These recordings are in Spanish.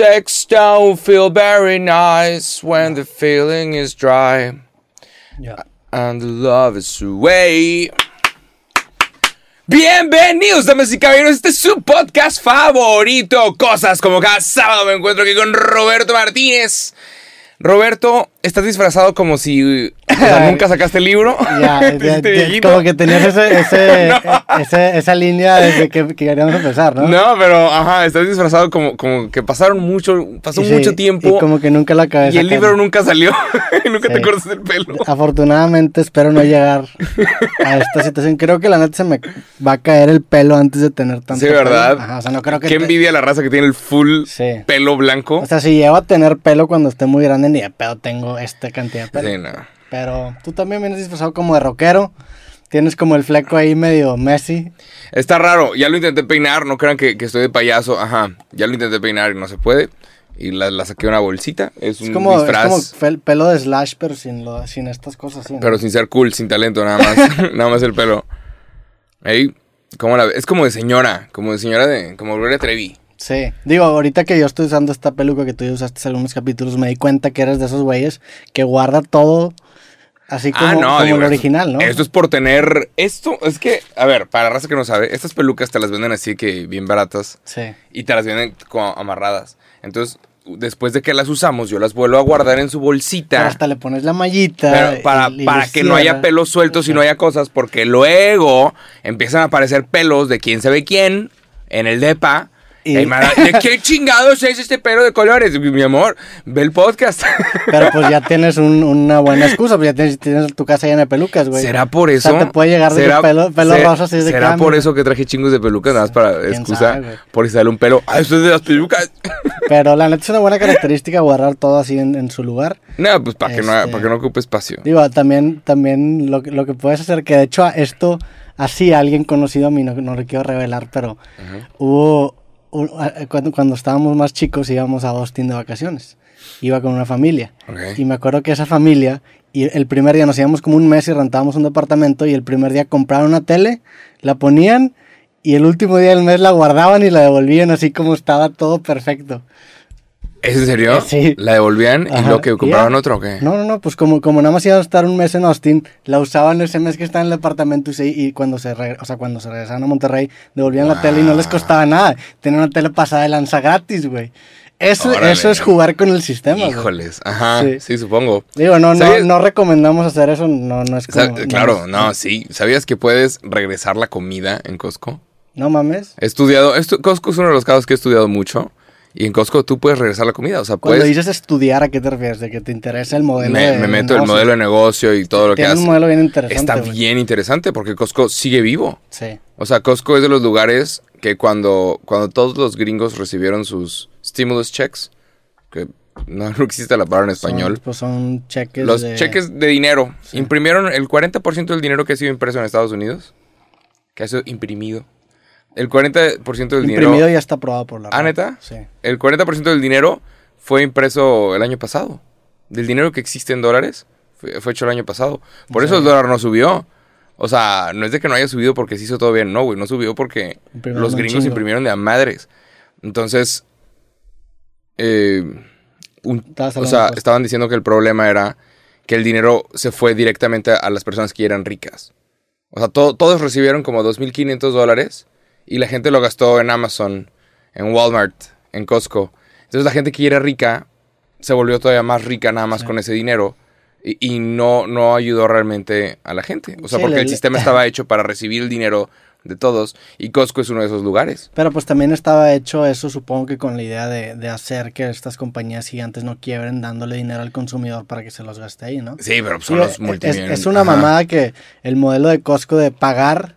sex don't feel very nice when the feeling is dry and the love is away. Bienvenidos, damas y caballeros. Este es su podcast favorito. Cosas como cada sábado me encuentro aquí con Roberto Martínez. Roberto, estás disfrazado como si o sea, nunca sacaste el libro. Ya, ya, como que tenías ese, ese, ese- esa línea desde que, que queríamos empezar, ¿no? No, pero ajá, estás disfrazado como, como que pasaron mucho, pasó Y sí, mucho tiempo Y como que nunca la acabé y el libro nunca salió. nunca te cortas el pelo. Afortunadamente espero no llegar a esta situación. Creo que la neta se me va a caer el pelo antes de tener tanto Sí, ¿verdad? pelo. Ajá, o sea, no creo que... Qué te- envidia la raza que tiene el full Sí. pelo blanco. O sea, si llego a tener pelo cuando esté muy grande, ni de pedo tengo esta cantidad de pelo. Sí, no. Pero tú también vienes disfrazado como de rockero. Tienes como el fleco ahí medio Messi. Está raro, ya lo intenté peinar, no crean que, que estoy de payaso, ajá, ya lo intenté peinar y no se puede. Y la, la saqué una bolsita, es Es un como, es disfraz, como fel- pelo de Slash, pero sin, lo, sin estas cosas. ¿sí, no? pero sin ser cool, sin talento, nada más, nada más el pelo. Ey, ¿cómo la? Es como de señora, como de señora de, como Gloria Trevi. Sí. Digo, ahorita que yo estoy usando esta peluca que tú ya usaste en algunos capítulos, me di cuenta que eres de esos güeyes que guarda todo así como, como Ah, digo, el original, ¿no? Esto es por tener, esto, es que, a ver, para la raza que no sabe, estas pelucas te las venden así que bien baratas. Sí. y te las vienen como amarradas. Entonces, después de que las usamos, yo las vuelvo a guardar en su Pero bolsita. hasta le pones la mallita. Pero para, y- y para que no haya pelos sueltos y no haya cosas, porque luego empiezan a aparecer pelos de quién sabe quién en el depa. Y-. ¿De qué chingados es este pelo de colores? Mi amor, ve el podcast. Pero pues ya tienes un- una buena excusa, pues ya tienes, tienes tu casa llena de pelucas, güey. ¿Será por O eso? sea, te puede llegar de que ¿Será- pelo, pelo se- rosa así de ¿Será cambio. por eso que traje chingos de pelucas? Nada más para ¿Quién excusa. sabe, por si sale un pelo. ¡Ah, esto es de las pelucas! Pero la neta es una buena característica guardar todo así en, en su lugar. no, pues para que, no, Este- para que no ocupe espacio. Digo, también, también lo, que- lo que puedes hacer, que de hecho esto, así alguien conocido a mí, no, no le quiero revelar, pero hubo, un- a- cuando, cuando estábamos más chicos íbamos a Austin de vacaciones. Iba con una familia. Y me acuerdo que esa familia, y el primer día nos íbamos como un mes y rentábamos un departamento y el primer día compraron una tele, la ponían y el último día del mes la guardaban y la devolvían así como estaba todo perfecto. ¿Es en serio? Eh, sí. ¿La devolvían y luego que compraban otro o qué? No, no, no, pues como, como nada más iban a estar un mes en Austin, la usaban ese mes que estaba en el departamento y, cuando, se o sea, cuando se regresaban a Monterrey, devolvían la tele y no les costaba nada. Tenían una tele pasada de lanza gratis, güey. Eso, eso es jugar con el sistema, güey. Híjoles, ajá, Sí. sí, supongo. Digo, no, no, ¿Sabías- no recomendamos hacer eso, no, no es como... claro, no, no, sí. ¿Sabías que puedes regresar la comida en Costco? No mames. He estudiado, Costco es uno de los casos que he estudiado mucho. Y en Costco tú puedes regresar la comida, o sea, Cuando puedes... dices estudiar, ¿a qué te refieres? ¿De que te interesa el modelo Me, de me meto el negocio? modelo de negocio y todo lo que hace. un modelo bien interesante, Está güey. bien interesante porque Costco sigue vivo. Sí. O sea, Costco es de los lugares que cuando, cuando todos los gringos recibieron sus stimulus checks, que no, no existe la palabra en español, Son, pues son cheques Los de- cheques de dinero. Imprimieron el 40% del dinero que ha sido impreso en Estados Unidos. Que ha sido imprimido. El 40% del Imprimido dinero. ya está aprobado por la ¿Ah, neta? Sí. El 40% del dinero fue impreso el año pasado. Del dinero que existe en dólares fue, fue hecho el año pasado. Por eso el dólar no subió. O sea, no es de que no haya subido porque se hizo todo bien. No, güey, no subió porque Imprimieron los gringos imprimieron de a madres. Entonces, eh, un- o sea, estaban diciendo que el problema era que el dinero se fue directamente a las personas que eran ricas. O sea, to- todos recibieron como 2.500 dólares y la gente lo gastó en Amazon, en Walmart, en Costco. Entonces la gente que era rica se volvió todavía más rica nada más con ese dinero y, y no, no ayudó realmente a la gente. O sea, Sí, porque le- el sistema estaba hecho para recibir el dinero de todos y Costco es uno de esos lugares. Pero pues también estaba hecho eso, supongo que con la idea de, de hacer que estas compañías gigantes no quiebren dándole dinero al consumidor para que se los gaste ahí, ¿no? Sí, pero son Digo, los es, multimillonarios. es una mamada que el modelo de Costco de pagar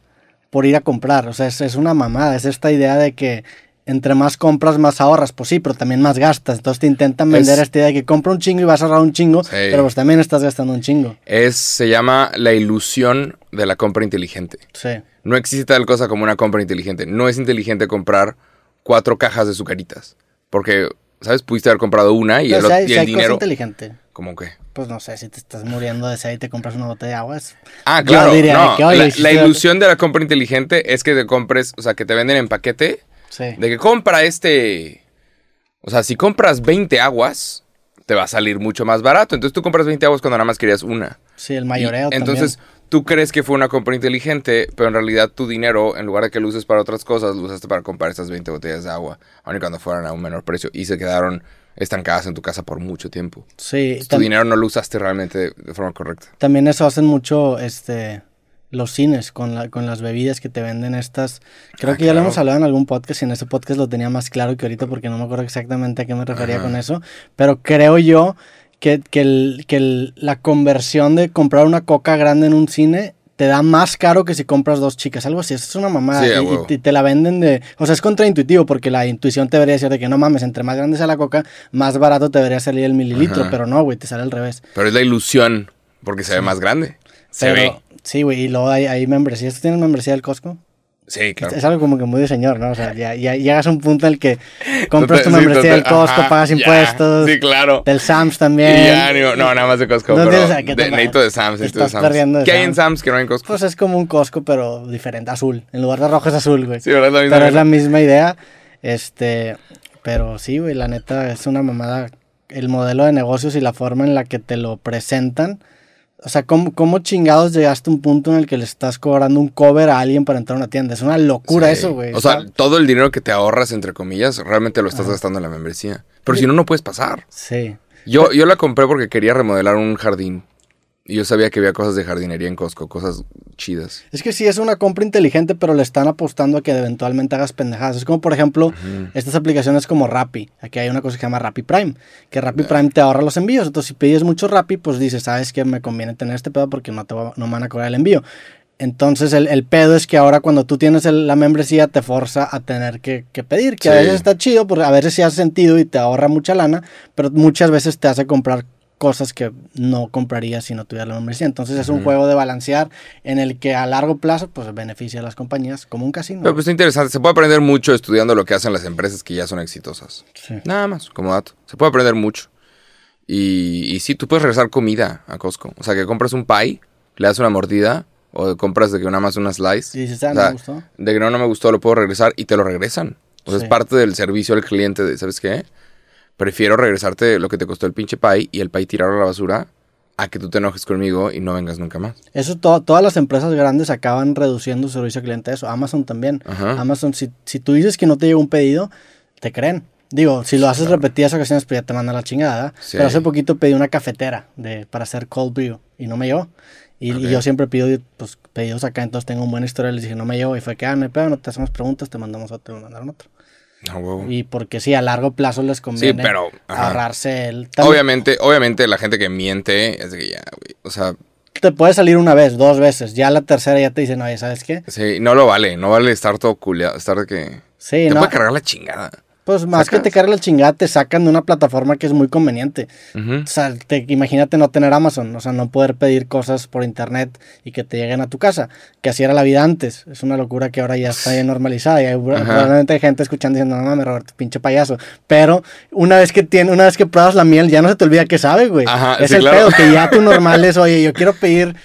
por ir a comprar, o sea, es, es una mamada, es esta idea de que entre más compras, más ahorras, pues sí, pero también más gastas, entonces te intentan vender Es- esta idea de que compra un chingo y vas a ahorrar un chingo, Sí. pero pues también estás gastando un chingo. Es, se llama la ilusión de la compra inteligente. Sí. No existe tal cosa como una compra inteligente. No es inteligente comprar cuatro cajas de sucaritas. Porque, ¿sabes? Pudiste haber comprado una y Pero el, si ot- hay, y si el hay cosa dinero. inteligente. ¿Cómo que? Pues no sé, si te estás muriendo de sed y te compras una botella de agua, es- Ah, Yo claro. diría no, que, oye, la, si la se- ilusión de la compra inteligente es que te compres, o sea, que te venden en paquete. Sí. De que compra este. O sea, si compras 20 aguas, te va a salir mucho más barato. Entonces tú compras 20 aguas cuando nada más querías una. Sí, el mayoreo Y Entonces tú crees que fue una compra inteligente, pero en realidad tu dinero, en lugar de que lo uses para otras cosas, lo usaste para comprar estas 20 botellas de agua, aun y cuando fueran a un menor precio. Y se quedaron estancadas en tu casa por mucho tiempo. Sí, Entonces, tu dinero no lo usaste realmente de forma correcta. también eso hacen mucho este los cines con, la, con las bebidas que te venden estas. Creo Ah, que ya lo hemos hablado en algún podcast y en ese podcast lo tenía más claro que ahorita porque no me acuerdo exactamente a qué me refería Ajá. con eso. Pero creo yo que, que, el- que el- la conversión de comprar una coca grande en un cine te da más caro que si compras dos chicas, algo así. Eso es una mamada. Sí, y- y, te la venden de. O sea, es contraintuitivo porque la intuición te debería decir de que no mames, entre más grande sea la coca, más barato te debería salir el mililitro. Ajá. Pero no, güey, te sale al revés. Pero es la ilusión, porque se ve más grande. Se Pero, ve. Sí, güey, y luego hay, hay membresías. ¿Tú tienes membresía del Costco? Sí, claro. Es algo como que muy de señor, ¿no? O sea, ya, ya llegas a un punto en el que compras tu membresía del Costco, ajá, pagas ya. impuestos. Sí, claro. Del Sam's Y también. ya, no, no, nada más de Costco. No pero tienes de, necesito de Sam's, necesito de Sam's. ¿Qué hay en Sam's. Que no hay en Costco? Pues es como un Costco, pero diferente, azul. En lugar de rojo es azul, güey. Sí, ¿verdad? Es la misma pero es la misma idea. Este, pero sí, güey, la neta es una mamada. El modelo de negocios y la forma en la que te lo presentan. O sea, ¿cómo, cómo chingados llegaste a un punto en el que le estás cobrando un cover a alguien para entrar a una tienda? Es una locura Sí. eso, güey. O sea, todo el dinero que te ahorras, entre comillas, realmente lo estás gastando en la membresía. Pero si no, no puedes pasar. sí. Yo, yo la compré porque quería remodelar un jardín. Y yo sabía que había cosas de jardinería en Costco, cosas chidas. Es que sí es una compra inteligente, pero le están apostando a que eventualmente hagas pendejadas. Es como, por ejemplo, estas aplicaciones como Rappi. Aquí hay una cosa que se llama Rappi Prime, que Rappi Prime te ahorra los envíos. Entonces, si pides mucho Rappi, pues dices, sabes que me conviene tener este pedo porque no, te va- no me van a cobrar el envío. Entonces, el, el pedo es que ahora cuando tú tienes el- la membresía, te forza a tener que, que pedir, que a veces está chido, porque a veces sí hace sentido y te ahorra mucha lana, pero muchas veces te hace comprar cosas que no comprarías si no tuvieras la membresía. Entonces es un juego de balancear en el que a largo plazo pues beneficia a las compañías como un casino. Pero pues interesante. Se puede aprender mucho estudiando lo que hacen las empresas que ya son exitosas. Sí. Nada más, como dato. Se puede aprender mucho. Y, y sí, tú puedes regresar comida a Costco. O sea, que compras un pie, le das una mordida, o compras de que nada más una slice. Y dices, ah, O no me gustó. De que no, no me gustó, lo puedo regresar y te lo regresan. O sea, Sí. es parte del servicio al cliente de, ¿sabes qué? Prefiero regresarte lo que te costó el pinche pie y el pie tirarlo a la basura a que tú te enojes conmigo y no vengas nunca más. Eso to- todas las empresas grandes acaban reduciendo su servicio al cliente a eso. Amazon también. Ajá. Amazon, si, si tú dices que no te llegó un pedido, te creen. Digo, si lo haces repetidas ocasiones, pues ya te mandan la chingada. Sí. Pero hace poquito pedí una cafetera de, para hacer cold brew y no me llegó. Y, y yo siempre pido pues, pedidos acá, entonces tengo un buen historial. Les dije, no me llegó. Y fue que, ah, no hay pedo, no te hacemos preguntas, te mandamos otro, me mandaron otro. No, huevo. Y porque sí, a largo plazo les conviene pero, ajá. ahorrarse el... también Obviamente, obviamente la gente que miente es de que ya, güey. O sea, Te puede salir una vez, dos veces. Ya la tercera ya te dicen, oye, ¿sabes qué? sí, no lo vale. No vale estar todo culeado. Estar de que. Sí, te no. puede cargar la chingada. Pues más que te cargue la chingada, te sacan de una plataforma que es muy conveniente. O sea, te- imagínate no tener Amazon, o sea, no poder pedir cosas por internet y que te lleguen a tu casa, que así era la vida antes. Es una locura que ahora ya está normalizada y hay, probablemente hay gente escuchando diciendo, no mames, Roberto, pinche payaso. Pero una vez que tiene, una vez que pruebas la miel, ya no se te olvida qué sabe, güey. Ajá, es sí, el claro. pedo que ya tu normal es, oye, yo quiero pedir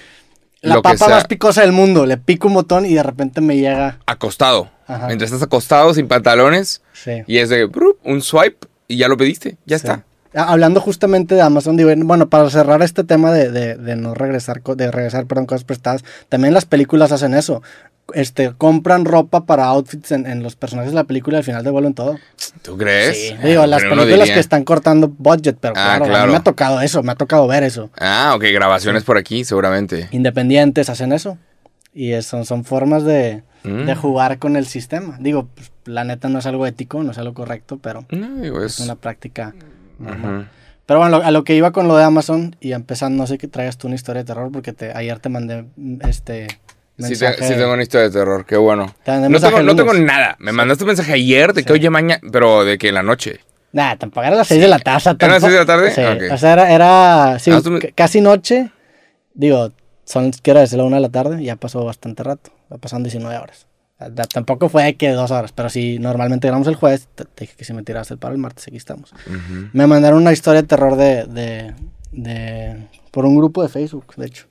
la Lo que papa sea. más picosa del mundo, le pico un botón y de repente me llega. Acostado. Ajá. Mientras estás acostado, sin pantalones. Sí. Y es de un swipe y ya lo pediste. Ya Sí. está. Ah, Hablando justamente de Amazon, digo, bueno, para cerrar este tema de, de- de no regresar, de regresar, perdón, cosas prestadas, también las películas hacen eso. Este, compran ropa para outfits en, en los personajes de la película y al final devuelven todo. ¿Tú crees? Sí, digo, las películas que están cortando budget, pero Ah, claro, a mí claro. me ha tocado eso, me ha tocado ver eso. Ah, ok, grabaciones por aquí, seguramente. Independientes hacen eso. Y es- son, son formas de, Mm. de jugar con el sistema. Digo, pues, la neta no es algo ético, no es algo correcto, pero No, digo, es es. una práctica normal. Pero bueno, a lo que iba con lo de Amazon y empezando, no sé que traigas tú una historia de terror porque te, ayer te mandé mm, Sí, te- sí tengo una historia de terror, qué bueno. No tengo, no tengo nada. Me mandaste un mensaje ayer de que Sí. oye mañana, pero de que en la noche. Nah, tampoco era las 6 de la taza. ¿Eran las tampoco- seis de la tarde? Sí, Ok. o sea, era, era sí, Ah, me- casi noche. Digo, son, quiero decir, la 1 de la tarde, ya pasó bastante rato. Ya pasaron 19 horas. Tampoco fue que dos horas, pero si normalmente grabamos el jueves, te, dije que si me tiraste el paro el martes, aquí estamos. Ujú. Me mandaron una historia de terror de, de, de- por un grupo de Facebook, de hecho.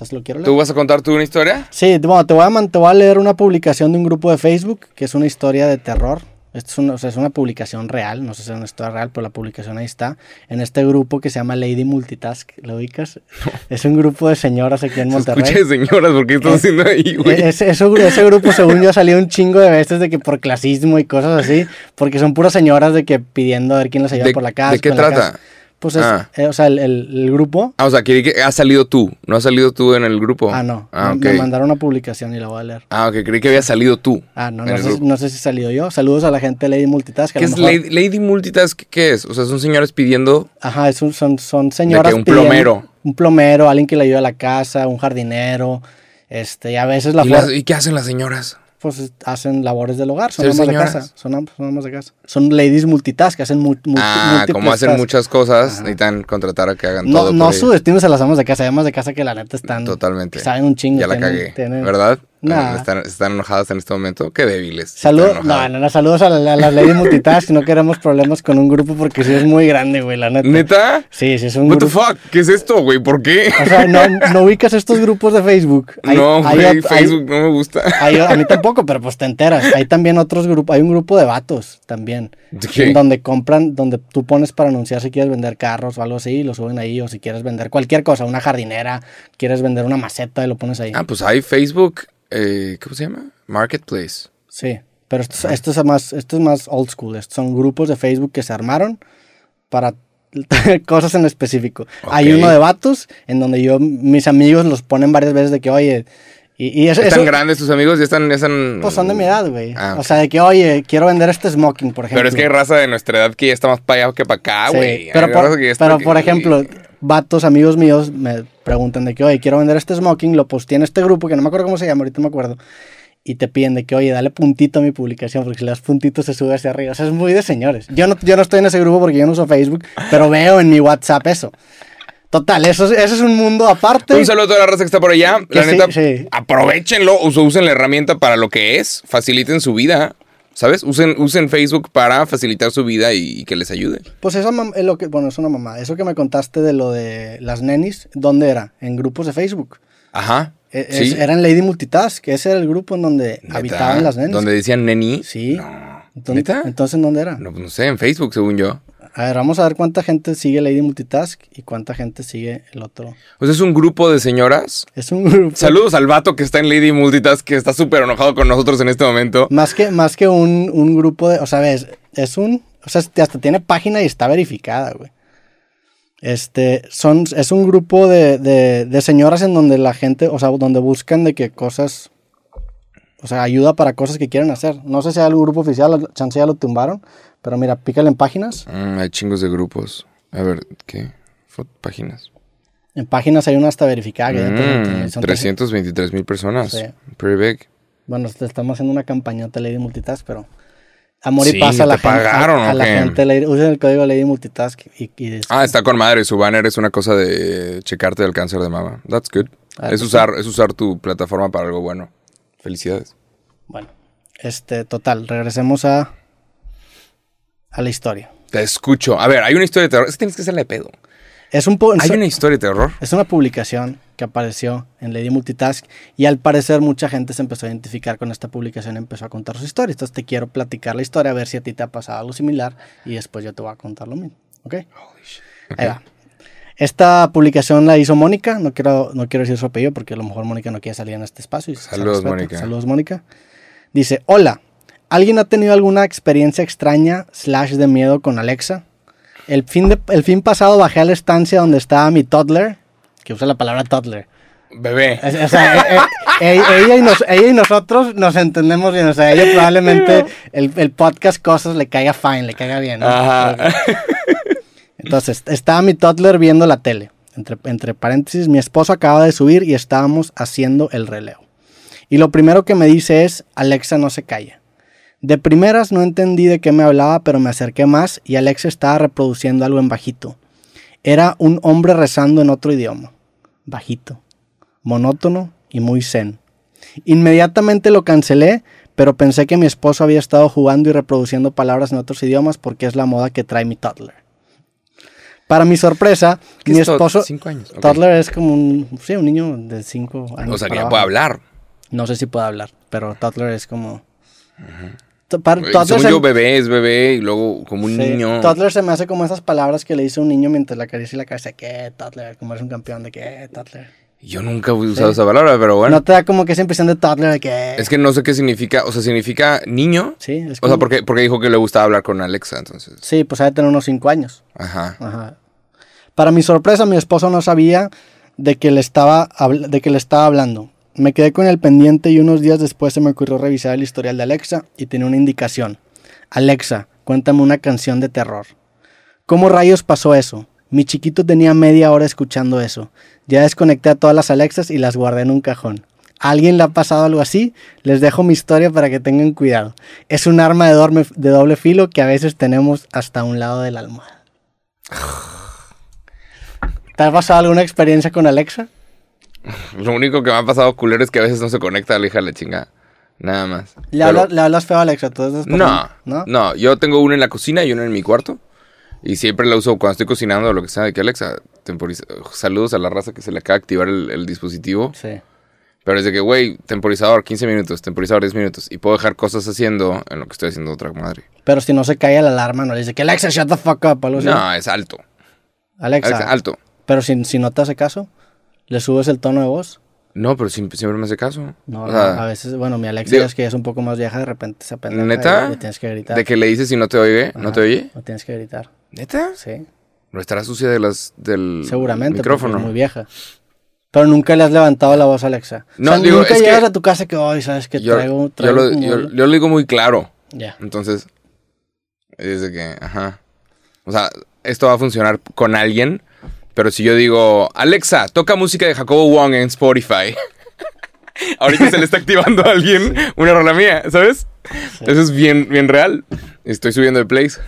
Entonces lo quiero leer. ¿Tú vas a contar tú una historia? Sí, bueno, te voy, a, te voy a leer una publicación de un grupo de Facebook que es una historia de terror Esto es una, o sea, es una publicación real, no sé si es una historia real, pero la publicación ahí está. En este grupo que se llama Lady Multitask, ¿lo ubicas? Es un grupo de señoras aquí en Se Monterrey. escucha de señoras, ¿por qué estás haciendo ahí, güey? E- Ese, grupo, según yo, ha salido un chingo de veces de que por clasismo y cosas así, porque son puras señoras de que pidiendo a ver quién les ayuda ¿De, por la casa. ¿de qué la trata? casa. Pues es, Ah. eh, o sea, el, el- el grupo. Ah, o sea, creí que has salido tú. ¿No has salido tú en el grupo? Ah, no. Ah, me- mandaron una publicación y la voy a leer. Ah, ok, creí que había salido tú. Ah, no, no sé, no sé si he salido yo. Saludos a la gente de Lady Multitask. ¿Qué es Lady, Lady Multitask? ¿Qué es? O sea, son señores pidiendo... Ajá, es un- son, son señoras. un pidiendo- plomero. Un plomero, alguien que le ayude a la casa, un jardinero. Este, y a veces la ¿Y, las- ¿Y qué hacen las señoras? Pues hacen labores del hogar, son amas de casa, son, son amas de casa. Son ladies multitask, que hacen mu- multi- ah, como hacen tasks. muchas cosas, Ajá. necesitan contratar a que hagan No, todo. no subestimes a las amas de casa, hay amas de casa que la neta están... Totalmente. Saben un chingo. Ya la tienen- cagué, tienen- ¿verdad? Nah. Están, están enojadas en este momento. Qué débiles. Salud, Están no, no, no, saludos a, la- a las ladies multitask, no queremos problemas con un grupo porque sí es muy grande, güey, la neta. ¿Neta? Sí, sí es un What the grupo. fuck? ¿Qué es esto, güey? ¿Por qué? O sea, no, no ubicas estos grupos de Facebook. Hay- no, hay güey, ot- hay- Facebook no me gusta. hay- a mí tampoco, pero pues te enteras. Hay también otros grupos, hay un grupo de vatos también. ¿De qué? En donde compran, donde tú pones para anunciar si quieres vender carros o algo así, y lo suben ahí, o si quieres vender cualquier cosa, una jardinera, quieres vender una maceta y lo pones ahí. Ah, pues hay Facebook, eh, ¿cómo se llama? Marketplace. Sí, pero esto, es- esto es más, esto es más old school. Estos son grupos de Facebook que se armaron para cosas en específico. Hay Ok. uno de vatos en donde yo, mis amigos los ponen varias veces de que, oye, y, y eso, ¿Están eso- grandes tus amigos? ¿Ya están...? ya están... pues son de mi edad, güey. Ah, O sea, de que, oye, quiero vender este smoking, por ejemplo. Pero es que hay raza de nuestra edad que ya está más para allá que para acá, Sí, güey. Hay pero, por, pero que- por ejemplo, vatos, amigos míos, me preguntan de que, oye, quiero vender este smoking, lo posteé en este grupo, que no me acuerdo cómo se llama, ahorita me acuerdo. Y te piden de que, oye, dale puntito a mi publicación, porque si le das puntito se sube hacia arriba. O sea, es muy de señores. Yo no, yo no estoy en ese grupo porque yo no uso Facebook, pero veo en mi WhatsApp eso. Total, eso, es- eso es un mundo aparte. Un saludo a toda la raza que está por allá. La sí, neta, sí. aprovechenlo, usen la herramienta para lo que es, faciliten su vida, ¿sabes? Usen, usen Facebook para facilitar su vida y, y que les ayude. Pues eso es lo que, bueno, es una mamá. Eso que me contaste de lo de las nenis, ¿dónde era? En grupos de Facebook. Ajá. E- sí. eran Lady Multitask, que ese era el grupo en donde Neta, habitaban las nenis. Donde decían neni. Sí. No. Entonces, ¿Neta? entonces, ¿en dónde era? No, pues no sé, en Facebook, según yo. A ver, vamos a ver cuánta gente sigue Lady Multitask y cuánta gente sigue el otro. Sea, es un grupo de señoras. Es un grupo. Saludos al vato que está en Lady Multitask, que está súper enojado con nosotros en este momento. Más que, más que un, un grupo de. O sea, ves, es un. O sea, hasta tiene página y está verificada, güey. Este, son, es un grupo de, de, de señoras en donde la gente, o sea, donde buscan de que cosas, o sea, ayuda para cosas que quieren hacer. No sé si hay algún grupo oficial, chance ya lo tumbaron, pero mira, pícale en páginas. Mm, hay chingos de grupos. A ver, ¿qué? Páginas. En páginas hay una hasta verificada. Que Mm, son 323 mil personas. Sí. Pretty big. Bueno, te estamos haciendo una campañota Lady Multitask, pero amor y Sí, paz a la ¿te gente. pagaron a, la gente, Lady- usen el código Lady Multitask y, y Ah, está con madre. Su banner es una cosa de checarte el cáncer de mama. That's good. Ah, es, pues usar, es usar tu plataforma para algo bueno. Felicidades. bueno, este, total, regresemos a a la historia. Te escucho. A ver, hay una historia de terror. Es que tienes que hacerle de pedo. Es un po- Hay una historia de terror. es una publicación que apareció en Lady Multitask y al parecer mucha gente se empezó a identificar con esta publicación y empezó a contar su historia. Entonces te quiero platicar la historia, a ver si a ti te ha pasado algo similar y después yo te voy a contar lo mismo. ¿Ok? Ahí va. Esta publicación la hizo Mónica, no quiero, no quiero decir su apellido porque a lo mejor Mónica no quiere salir en este espacio. y Saludos. Mónica. Saludos, Mónica. Dice, hola, ¿alguien ha tenido alguna experiencia extraña slash de miedo con Alexa? El fin, de, el fin pasado bajé a la estancia donde estaba mi toddler, que usa la palabra toddler. Bebé. O sea, eh, eh, ella, ella y nos- ella y nosotros nos entendemos bien. O sea, ella probablemente el, el podcast cosas le caiga fine, le caiga bien. ¿no? Ajá. Entonces, estaba mi toddler viendo la tele. Entre, entre paréntesis, mi esposo acaba de subir y estábamos haciendo el relevo. Y lo primero que me dice es, Alexa no se calla. De primeras no entendí de qué me hablaba, pero me acerqué más y Alexa estaba reproduciendo algo en bajito. Era un hombre rezando en otro idioma. Bajito, monótono y muy zen. Inmediatamente lo cancelé, pero pensé que mi esposo había estado jugando y reproduciendo palabras en otros idiomas porque es la moda que trae mi toddler. Para mi sorpresa, ¿Qué mi es esposo... Cinco años. Toddler es como un, sí, un niño de 5 años. O sea, que ya puede hablar. No sé si puede hablar, pero toddler es como... T- para- Según se- yo, bebé es bebé y luego como un sí, niño. Toddler se me hace como esas palabras que le dice un niño mientras le acaricia la cabeza. ¿Qué, toddler? Como es un campeón de qué, toddler. Yo nunca he usado esa palabra, pero bueno. No te da como que esa impresión de toddler de que... Es que no sé qué significa. O sea, significa niño. Sí, es O como... sea, porque, porque dijo que le gustaba hablar con Alexa, entonces. Sí, pues ha de tener unos 5 años. Ajá. Ajá. Para mi sorpresa, mi esposo no sabía de que, le estaba de que le estaba hablando. Me quedé con el pendiente y unos días después se me ocurrió revisar el historial de Alexa y tenía una indicación. Alexa, cuéntame una canción de terror. ¿Cómo rayos pasó eso? Mi chiquito tenía media hora escuchando eso. Ya desconecté a todas las Alexas y las guardé en un cajón. ¿A alguien le ha pasado algo así? Les dejo mi historia para que tengan cuidado. Es un arma de, doble filo que a veces tenemos hasta un lado de la almohada. ¿Te ha pasado alguna experiencia con Alexa? Lo único que me ha pasado culero es que a veces no se conecta a la hija de la chinga. Nada más. ¿Le, Pero- hablas, ¿le hablas feo a Alexa? ¿Tú estás No, no, ¿No? Yo tengo uno en la cocina y uno en mi cuarto. Y siempre la uso cuando estoy cocinando o lo que sea. De que Alexa, temporiza- saludos a la raza que se le acaba de activar el, el dispositivo. Sí. Pero es de que, güey, temporizador 15 minutos, temporizador 10 minutos. Y puedo dejar cosas haciendo en lo que estoy haciendo otra madre. Pero si no se cae la alarma, no le dice que Alexa, shut the fuck up. algo así. No, es alto. Alexa. Alexa, alto. Pero si, si no te hace caso, le subes el tono de voz. No, pero siempre, siempre me hace caso. No, O no, a veces, bueno, mi Alexa digo- es que es un poco más vieja, de repente se pendeja ¿Neta? y tienes que gritar. De que le dices y no te oye, ¿no te oye? No tienes que gritar. ¿Neta? Sí, ¿No estará sucia de las, del seguramente. porque micrófono? Es muy vieja. Pero nunca le has levantado la voz a Alexa. No, o sea, digo, nunca es que- llegas a tu casa que hoy sabes que yo, traigo, yo traigo lo, yo, yo lo digo muy claro. Ya. Entonces, es de que, ajá. O sea, esto va a funcionar con alguien, pero si yo digo, Alexa, toca música de Jacobo Wong en Spotify. Ahorita se le está activando a alguien una rola mía, ¿sabes? Eso es bien, bien real. Estoy subiendo de plays.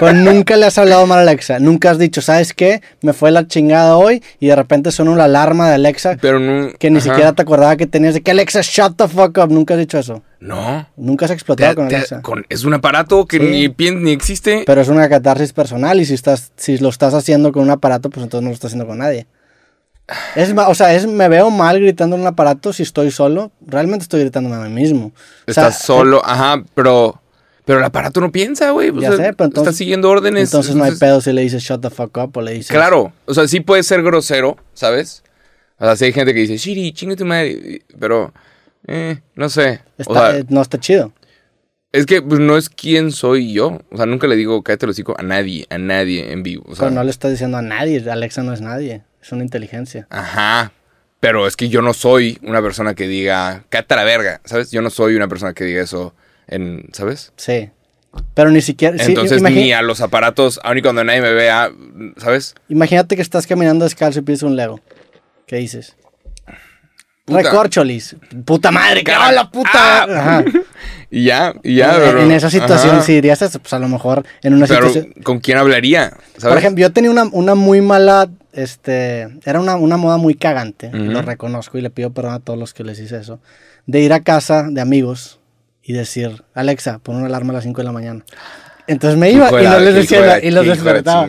Pero nunca le has hablado mal a Alexa. Nunca has dicho, ¿sabes qué? Me fue la chingada hoy y de repente suena una alarma de Alexa Pero no. que ni ajá. siquiera te acordaba que tenías de que Alexa, shut the fuck up. Nunca has dicho eso. No. Nunca has Te- explotado con te- Alexa. con- es un aparato que Sí. ni, ni existe. Pero es una catarsis personal y si estás si lo estás haciendo con un aparato, pues entonces no lo estás haciendo con nadie. Es o sea, es me veo mal gritando en un aparato si estoy solo. Realmente estoy gritándome a mí mismo. O sea, Estás solo, ajá, pero. Pero el aparato no piensa, güey. o Ya sea, sé, pero entonces- Está siguiendo órdenes. Entonces no hay pedo si le dices shut the fuck up o le dices. Claro, o sea, sí puede ser grosero, ¿sabes? O sea, sí hay gente que dice, Shiri, chingue tu madre. Pero, eh, no sé. O sea, eh, no está chido. es que pues, no es quién soy yo. O sea, nunca le digo, cállate el hocico a nadie, a nadie en vivo. O sea, Pero no le estás diciendo a nadie. Alexa no es nadie. Es una inteligencia. Ajá. Pero es que yo no soy una persona que diga, cállate la verga, ¿sabes? Yo no soy una persona que diga eso en, ¿sabes? Sí. Pero ni siquiera. Entonces ni a los aparatos, aun y cuando nadie me vea, ¿sabes? Imagínate que estás caminando descalzo y pides un Lego. ¿Qué dices? Puta. Recorcholis. Puta madre, que la puta. Ah. Ajá. Y ya, y ya. en, en esa situación, ajá. si dirías eso, pues a lo mejor en una Pero, situación. ¿con quién hablaría? ¿Sabes? Por ejemplo, yo tenía una, una muy mala. Este. Era una, una moda muy cagante. Lo reconozco y le pido perdón a todos los que les hice eso. De ir a casa de amigos y decir, Alexa, pon una alarma a las 5 de la mañana. Entonces me iba y no les decía y los despertaba.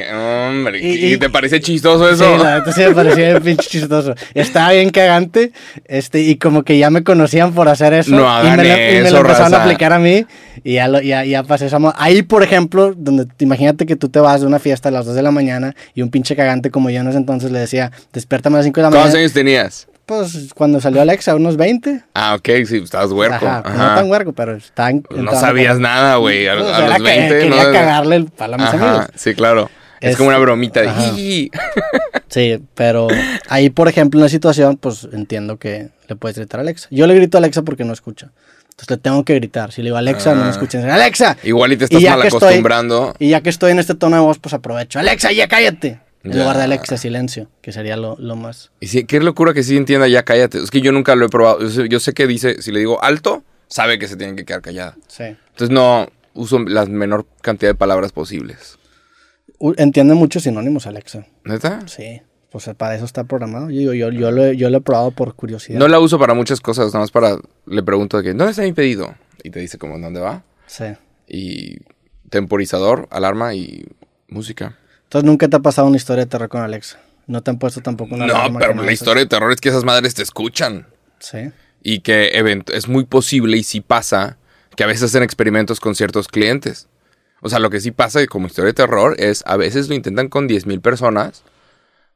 Hombre, Y- ¿y, y- te parece chistoso eso? Sí, la neta sí me parecía pinche chistoso. Estaba bien cagante, este, y como que ya me conocían por hacer eso. No y hagan me, lo- y me eso, lo empezaron raza. a aplicar a mí, y ya, lo, ya, ya pasé esa. Ahí, por ejemplo, donde imagínate que tú te vas de una fiesta a las 2 de la mañana, y un pinche cagante como yo en ese entonces le decía, despiértame a las 5 de la ¿Cuántos mañana. años tenías? Pues cuando salió Alexa, unos 20. Ah, ok, sí, estabas huerco. Ajá, Ajá. no tan huerco, pero estaba en- no sabías con- nada, güey. A, Pues, a los que 20, Quería ¿no? cagarle el palo a mis amigos. Ajá, sí, claro. Es, Es- como una bromita de... Sí, pero ahí, por ejemplo, en la situación, pues entiendo que le puedes gritar a Alexa. Yo le grito a Alexa porque no escucha. Entonces le tengo que gritar. Si le digo Alexa, no me Ah. escuchan. Alexa. Igual y te estás mal que estoy- acostumbrando. Y ya que estoy en este tono de voz, pues aprovecho. Alexa, ya cállate. En Ya. lugar de Alexa, silencio, que sería lo, lo más. Y sí, qué locura que sí entienda ya cállate. Es que yo nunca lo he probado. Yo sé, yo sé que dice, si le digo alto, sabe que se tiene que quedar callada. Sí. Entonces no uso la menor cantidad de palabras posibles. Entiende muchos sinónimos, Alexa. ¿Neta? Sí. Pues para eso está programado. Yo, yo, yo, lo, he- yo lo he probado por curiosidad. No la uso para muchas cosas, nada más para... Le pregunto de que, ¿dónde está mi pedido? Y te dice como, ¿dónde va? Sí. Y temporizador, alarma y música. Entonces nunca te ha pasado una historia de terror con Alexa. No te han puesto tampoco una No, pero la historia de terror es que esas madres te escuchan. Sí. Y que es muy posible, y si pasa, que a veces hacen experimentos con ciertos clientes. O sea, lo que sí pasa como historia de terror es a veces lo intentan con 10.000 personas.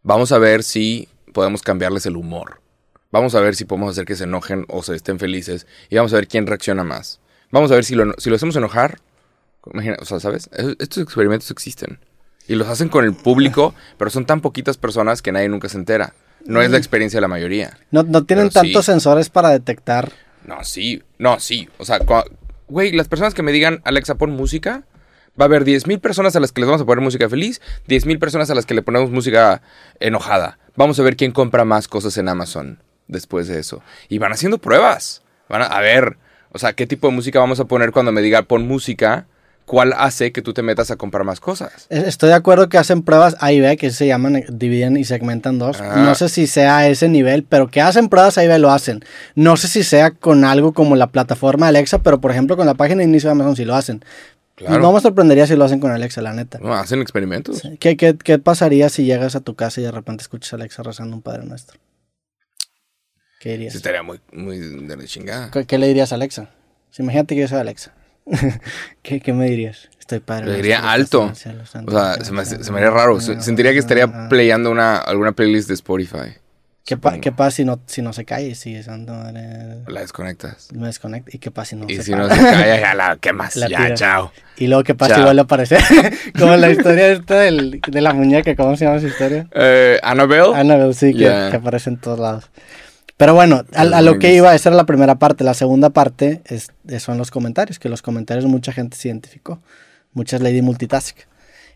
Vamos a ver si podemos cambiarles el humor. Vamos a ver si podemos hacer que se enojen o se estén felices. Y vamos a ver quién reacciona más. Vamos a ver si lo, si lo hacemos enojar. Imagina, o sea, ¿sabes? Estos experimentos existen. Y los hacen con el público, pero son tan poquitas personas que nadie nunca se entera. No es la experiencia de la mayoría. No, no tienen Pero tantos sí. sensores para detectar. No, sí, no, sí. O sea, güey, las personas que me digan, Alexa, pon música, va a haber 10.000 personas a las que les vamos a poner música feliz, 10.000 personas a las que le ponemos música enojada. Vamos a ver quién compra más cosas en Amazon después de eso. Y van haciendo pruebas. Van a, a ver, o sea, qué tipo de música vamos a poner cuando me diga pon música, cuál hace que tú te metas a comprar más cosas. Es- Estoy de acuerdo que hacen pruebas A y B, que se llaman, eh, dividen y segmentan dos. Ah. No sé si sea a ese nivel, pero que hacen pruebas A y B lo hacen. No sé si sea con algo como la plataforma Alexa, pero por ejemplo con la página de inicio de Amazon sí lo hacen. Claro. No me sorprendería si lo hacen con Alexa, la neta. No, hacen experimentos. ¿Qué, qué, qué pasaría si llegas a tu casa y de repente escuchas a Alexa rezando un Padre Nuestro? ¿Qué dirías? Sí, estaría muy, muy de la chingada. ¿Qué, qué le dirías a Alexa? Si imagínate que yo soy Alexa. ¿Qué, qué me dirías? Estoy padre. Le diría alto. santo, O sea, se me, se me haría raro. Sentiría que estaría playando una, alguna playlist de Spotify. ¿Qué, pa- qué pasa si no, si no se cae? Si santo madre, La desconectas. me desconecta. ¿Y qué pasa si no y se si para? no se cae, ya la quemas. La ya, chao. Y luego qué pasa si vuelve a aparecer. Como la historia esta del, de la muñeca. ¿Cómo se llama esa historia? Eh, Annabelle. Annabelle, sí, que, que aparece en todos lados. Pero bueno, a, a lo que iba, esa era la primera parte. La segunda parte es, son los comentarios, que los comentarios mucha gente se identificó. Muchas Lady Multitask.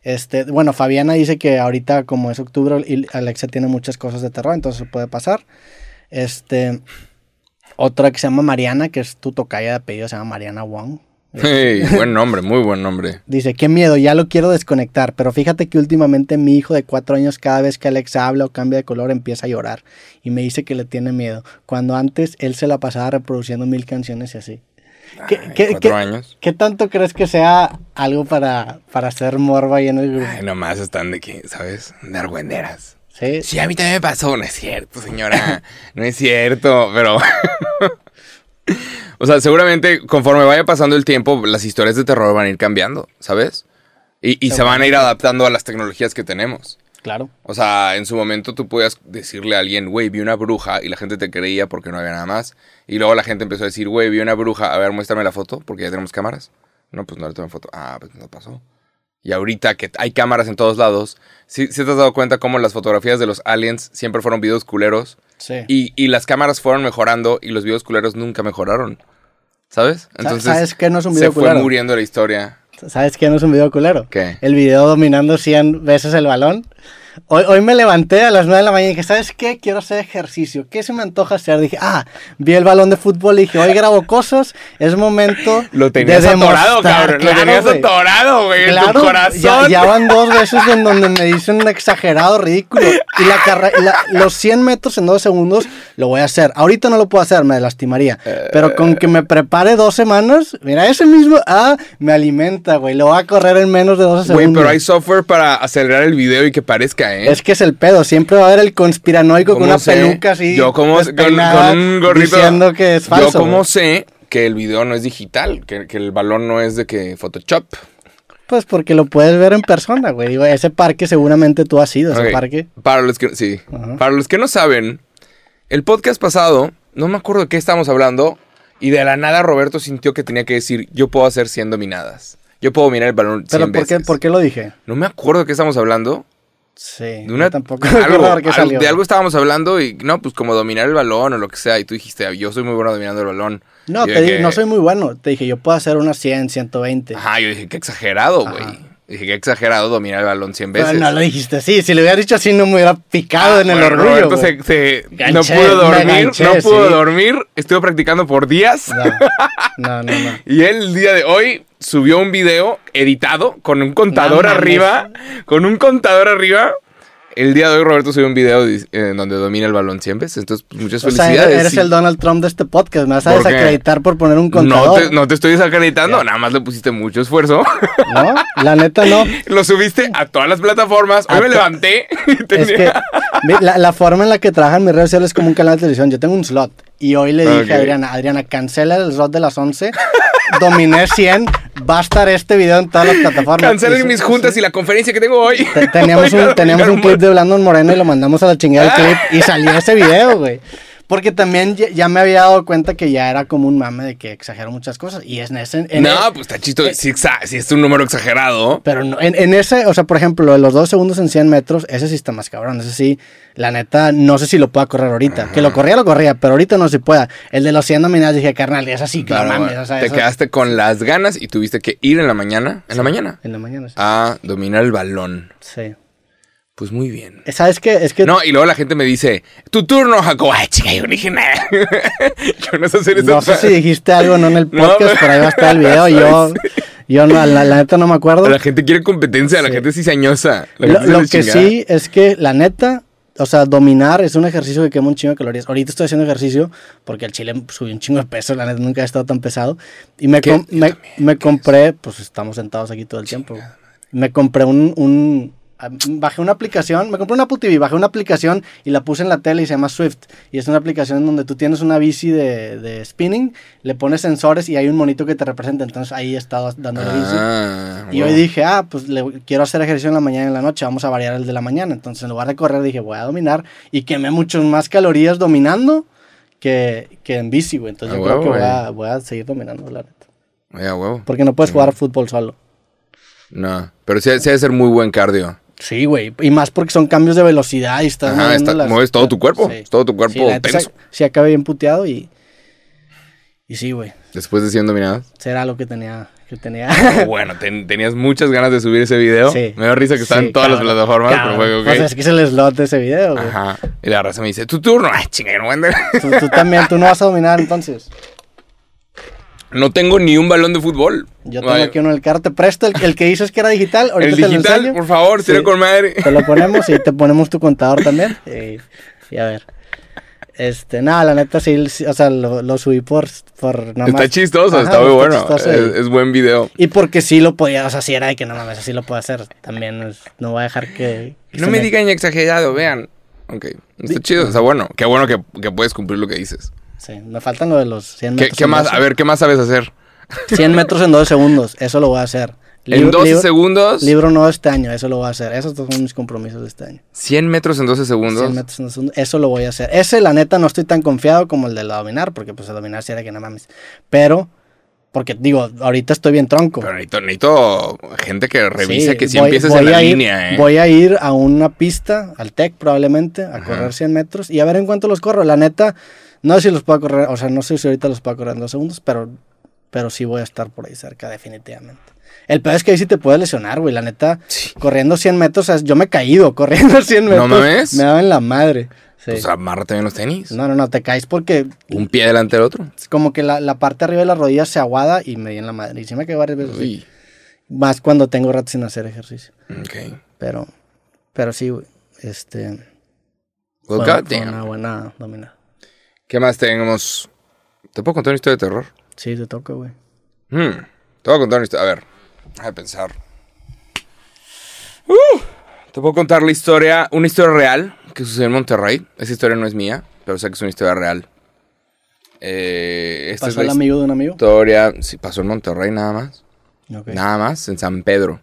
Este, bueno, Fabiana dice que ahorita, como es octubre, Alexa tiene muchas cosas de terror, entonces puede pasar. Este, otra que se llama Mariana, que es tu tocaya de apellido, se llama Mariana Wong. Hey, buen nombre, muy buen nombre. Dice, qué miedo, ya lo quiero desconectar, pero fíjate que últimamente mi hijo de cuatro años cada vez que Alexa habla o cambia de color empieza a llorar y me dice que le tiene miedo, cuando antes él se la pasaba reproduciendo mil canciones y así. ¿Qué, Ay, qué- cuatro qué- años. qué tanto crees que sea algo para, para hacer morbo ahí en el grupo? Ay, nomás están de que, ¿sabes? De argüenderas. Sí, Sí, a mí también me pasó. No es cierto, señora. no es cierto, pero... o sea, seguramente conforme vaya pasando el tiempo, las historias de terror van a ir cambiando, ¿sabes? Y, y se van a ir adaptando a las tecnologías que tenemos. claro. O sea, en su momento tú podías decirle a alguien, güey, vi una bruja, y la gente te creía porque no había nada más. Y luego la gente empezó a decir, güey, vi una bruja, a ver, muéstrame la foto, porque ya tenemos cámaras. No, pues no le tomé foto. Ah, pues no pasó. Y ahorita que hay cámaras en todos lados, ¿sí, sí te has dado cuenta cómo las fotografías de los aliens siempre fueron videos culeros? Sí. Y, y las cámaras fueron mejorando y los videos culeros nunca mejoraron. ¿Sabes? Entonces, ¿Sabes qué no es un se video fue culero? muriendo la historia. ¿Sabes qué no es un video culero? ¿Qué? El video dominando 100 veces el balón. Hoy, hoy me levanté a las 9 de la mañana y dije, ¿sabes qué? Quiero hacer ejercicio. ¿Qué se me antoja hacer? Dije, ah, vi el balón de fútbol y dije, hoy grabo cosas. Es momento Lo tenías de atorado, demostrar". cabrón. Claro, lo tenías güey. atorado, güey. en tu Claro, corazón. ya, ya van dos veces en donde me dicen exagerado, ridículo. Y la la- los 100 metros en dos segundos lo voy a hacer. Ahorita no lo puedo hacer, me lastimaría. Pero con que me prepare dos semanas, mira, ese mismo, ah, me alimenta, güey. Lo voy a correr en menos de 12 Güey, segundos. pero hay software para acelerar el video y que parezca, ¿eh? Es que es el pedo, siempre va a haber el conspiranoico con ¿Cómo una sé? peluca así. Yo como con, despeinada, con un gorrito. Diciendo que es falso. Yo como sé que el video no es digital, que, que el balón no es de que Photoshop. Pues porque lo puedes ver en persona, güey. Digo, ese parque seguramente tú has ido, ese parque. Para los que sí. Para los que no saben, el podcast pasado, no me acuerdo de qué estábamos hablando, y de la nada Roberto sintió que tenía que decir, yo puedo hacer 100 dominadas. Yo puedo mirar el balón 100 Pero ¿por qué. ¿por qué lo dije? No me acuerdo de qué estamos hablando. Sí, De una, tampoco algo, salió. de algo estábamos hablando y no, pues como dominar el balón o lo que sea. Y tú dijiste, yo soy muy bueno dominando el balón. No, te dije, di- no soy muy bueno. Te dije, yo puedo hacer unas 100, 120. Ajá, yo dije, qué exagerado, güey. Dije, qué exagerado dominar el balón 100 Pero veces. no lo dijiste así. Si lo hubieras dicho así, no me hubiera picado en el orgullo. Roberto se, se- Ganché, no pudo dormir, ganché, no pudo sí. dormir. Estuve practicando por días. No, no, no. no. Y él el día de hoy subió un video editado con un contador No arriba. Con un contador arriba. El día de hoy Roberto subió un video en donde domina el balón 100 veces. Entonces, pues, muchas O sea, felicidades. eres sí. el Donald Trump de este podcast. Me vas a ¿Por qué? desacreditar por poner un no contador. te, no te estoy desacreditando, nada más le pusiste mucho esfuerzo. ¿No? La neta no. Lo subiste a todas las plataformas. Hoy A me levanté y Es tenía- que vi- la, la forma en la que trabajan mis redes sociales es como un canal de televisión. Yo tengo un slot Y hoy le dije a Adriana, Adriana, cancela el slot de las 11. Dominé 100. Va a estar este video en todas las plataformas. Cancelen mis sí. juntas y la conferencia que tengo hoy. Te- Teníamos un, teníamos un clip de Blandon Moreno y lo mandamos a la chingada del clip y salió ese video, güey. Porque también ya, ya me había dado cuenta que ya era como un mame de que exagero muchas cosas. Y es en ese. en No, e- pues está chisto. Si, exa- si es un número exagerado. pero no, en, en ese, o sea, por ejemplo, lo de los dos segundos en 100 metros, ese sí está más cabrón. Ese sí, la neta, no sé si lo pueda correr ahorita. Que lo corría, lo corría, pero ahorita no se pueda. El de los 100 nominados dije, carnal, es así, que no Claro, mames. O sea, te quedaste con las ganas y tuviste que ir en la mañana. En la mañana. En la mañana, sí. A dominar el balón. Sí. Pues muy bien. ¿Sabes qué? Es que. No, y luego la gente me dice, tu turno, Jacob. Ay, chica, yo no dije nada. yo no sé hacer eso. No sé si dijiste algo no en el No, podcast, pero ahí va a estar el video. Yo, yo no, la, la neta no me acuerdo. La gente quiere competencia, la gente es cizañosa. Lo, que chingada. sí es que la neta, o sea, dominar es un ejercicio que quema un chingo de calorías. Ahorita estoy haciendo ejercicio porque el chile subió un chingo de peso, la neta nunca he estado tan pesado. Y me, me, también, me ¿qué compré, pues estamos sentados aquí todo el tiempo. Me compré un, un- Bajé una aplicación, me compré una Apple TV, bajé una aplicación y la puse en la tele y se llama Swift. Y es una aplicación en donde tú tienes una bici de, de spinning, le pones sensores y hay un monito que te representa. Entonces ahí he estado dando la bici. Ah, Y wow. hoy dije, ah, pues le- quiero hacer ejercicio en la mañana y en la noche, vamos a variar el de la mañana. Entonces, en lugar de correr, dije, voy a dominar. Y quemé muchas más calorías dominando que, que en bici, güey. Entonces, Ah, yo creo que voy a, güey. voy a seguir dominando, la neta. Oye, a huevo. Porque no puedes jugar fútbol solo. No, pero sí, sí debe ser muy buen cardio. Sí, güey. Y más porque son cambios de velocidad y estás Ajá, está- mueves todo tu cuerpo, todo tu cuerpo Sí, la tenso. Sí, sí acabé bien puteado y... Y sí, güey. Después de 100 dominadas. Será lo que tenía... Que tenía. Bueno, ten- tenías muchas ganas de subir ese video. Sí. Me dio risa que está Sí, en todas las cabrón, plataformas, cabrón. pero fue ok. Pues es que es el slot de ese video, güey. Ajá. Y la raza me dice, tu turno. Ay, chinga, no voy a andar. Tú, tú también, tú no vas a dominar entonces. No tengo ni un balón de fútbol. Yo tengo Vaya. aquí uno en el carro. Te presto el, el que dices que era digital. Ahorita El te lo digital, por favor, Sí. con madre. Te lo ponemos y te ponemos tu contador también. Y, y a ver. Este, nada, la neta sí, o sea, lo, lo subí por, por nada Está más. chistoso, Ajá, está muy bueno. chistoso Es, buen video. Y porque sí lo podía, o sea, sí era de que no mames, así lo puedo hacer. También es- no voy a dejar que. que No se me digan exagerado, vean. Ok, está chido, está bueno. Qué bueno que, que puedes cumplir lo que dices. Sí, me faltan lo de los 100 ¿Qué, metros. qué en más? 12. A ver, ¿qué más sabes hacer? 100 metros en 12 segundos, eso lo voy a hacer. En Libro- 12 libro- segundos, Libro no este año, eso lo voy a hacer. Esos son mis compromisos de este año. 100 metros en 12 segundos. 100 metros en dos segundos, Eso lo voy a hacer. Ese, la neta, no estoy tan confiado como el de la dominar, porque pues el dominar sí era que no mames. Pero, porque digo, ahorita estoy bien tronco. Pero necesito, necesito gente que revise Sí, que si voy- empieces voy en la ir- línea, ¿eh? Voy a ir a una pista, al TEC probablemente, a Ajá. correr 100 metros y a ver en cuánto los corro. La neta, no sé si los puedo correr, o sea, no sé si ahorita los puedo correr en dos segundos, pero, pero sí voy a estar por ahí cerca, definitivamente. El peor es que ahí sí te puedes lesionar, güey. La neta, Sí. corriendo 100 metros, o sea, yo me he caído corriendo 100 metros. mames? Me daba en la madre. Sí. Pues amárrate bien los tenis. No, no, no, te caes porque Un pie delante del otro. es como que la, la parte arriba de la rodilla se aguada y me di en la madre. Y sí me caí varias veces. sí. Uy. Más cuando tengo rato sin hacer ejercicio. Ok. Pero, pero sí, güey. Este. Well, fue- fue goddamn. una buena dominada. ¿Qué más tenemos? ¿Te puedo contar una historia de terror? Sí, te toca, güey. Hmm, Te voy a contar una historia. A ver, déjame pensar. Uh, te puedo contar la historia, una historia real que sucedió en Monterrey. Esa historia no es mía, pero sé que es una historia real. Eh, esta ¿Pasó es el amigo de un amigo? historia. Sí, pasó en Monterrey nada más. Nada más, en San Pedro.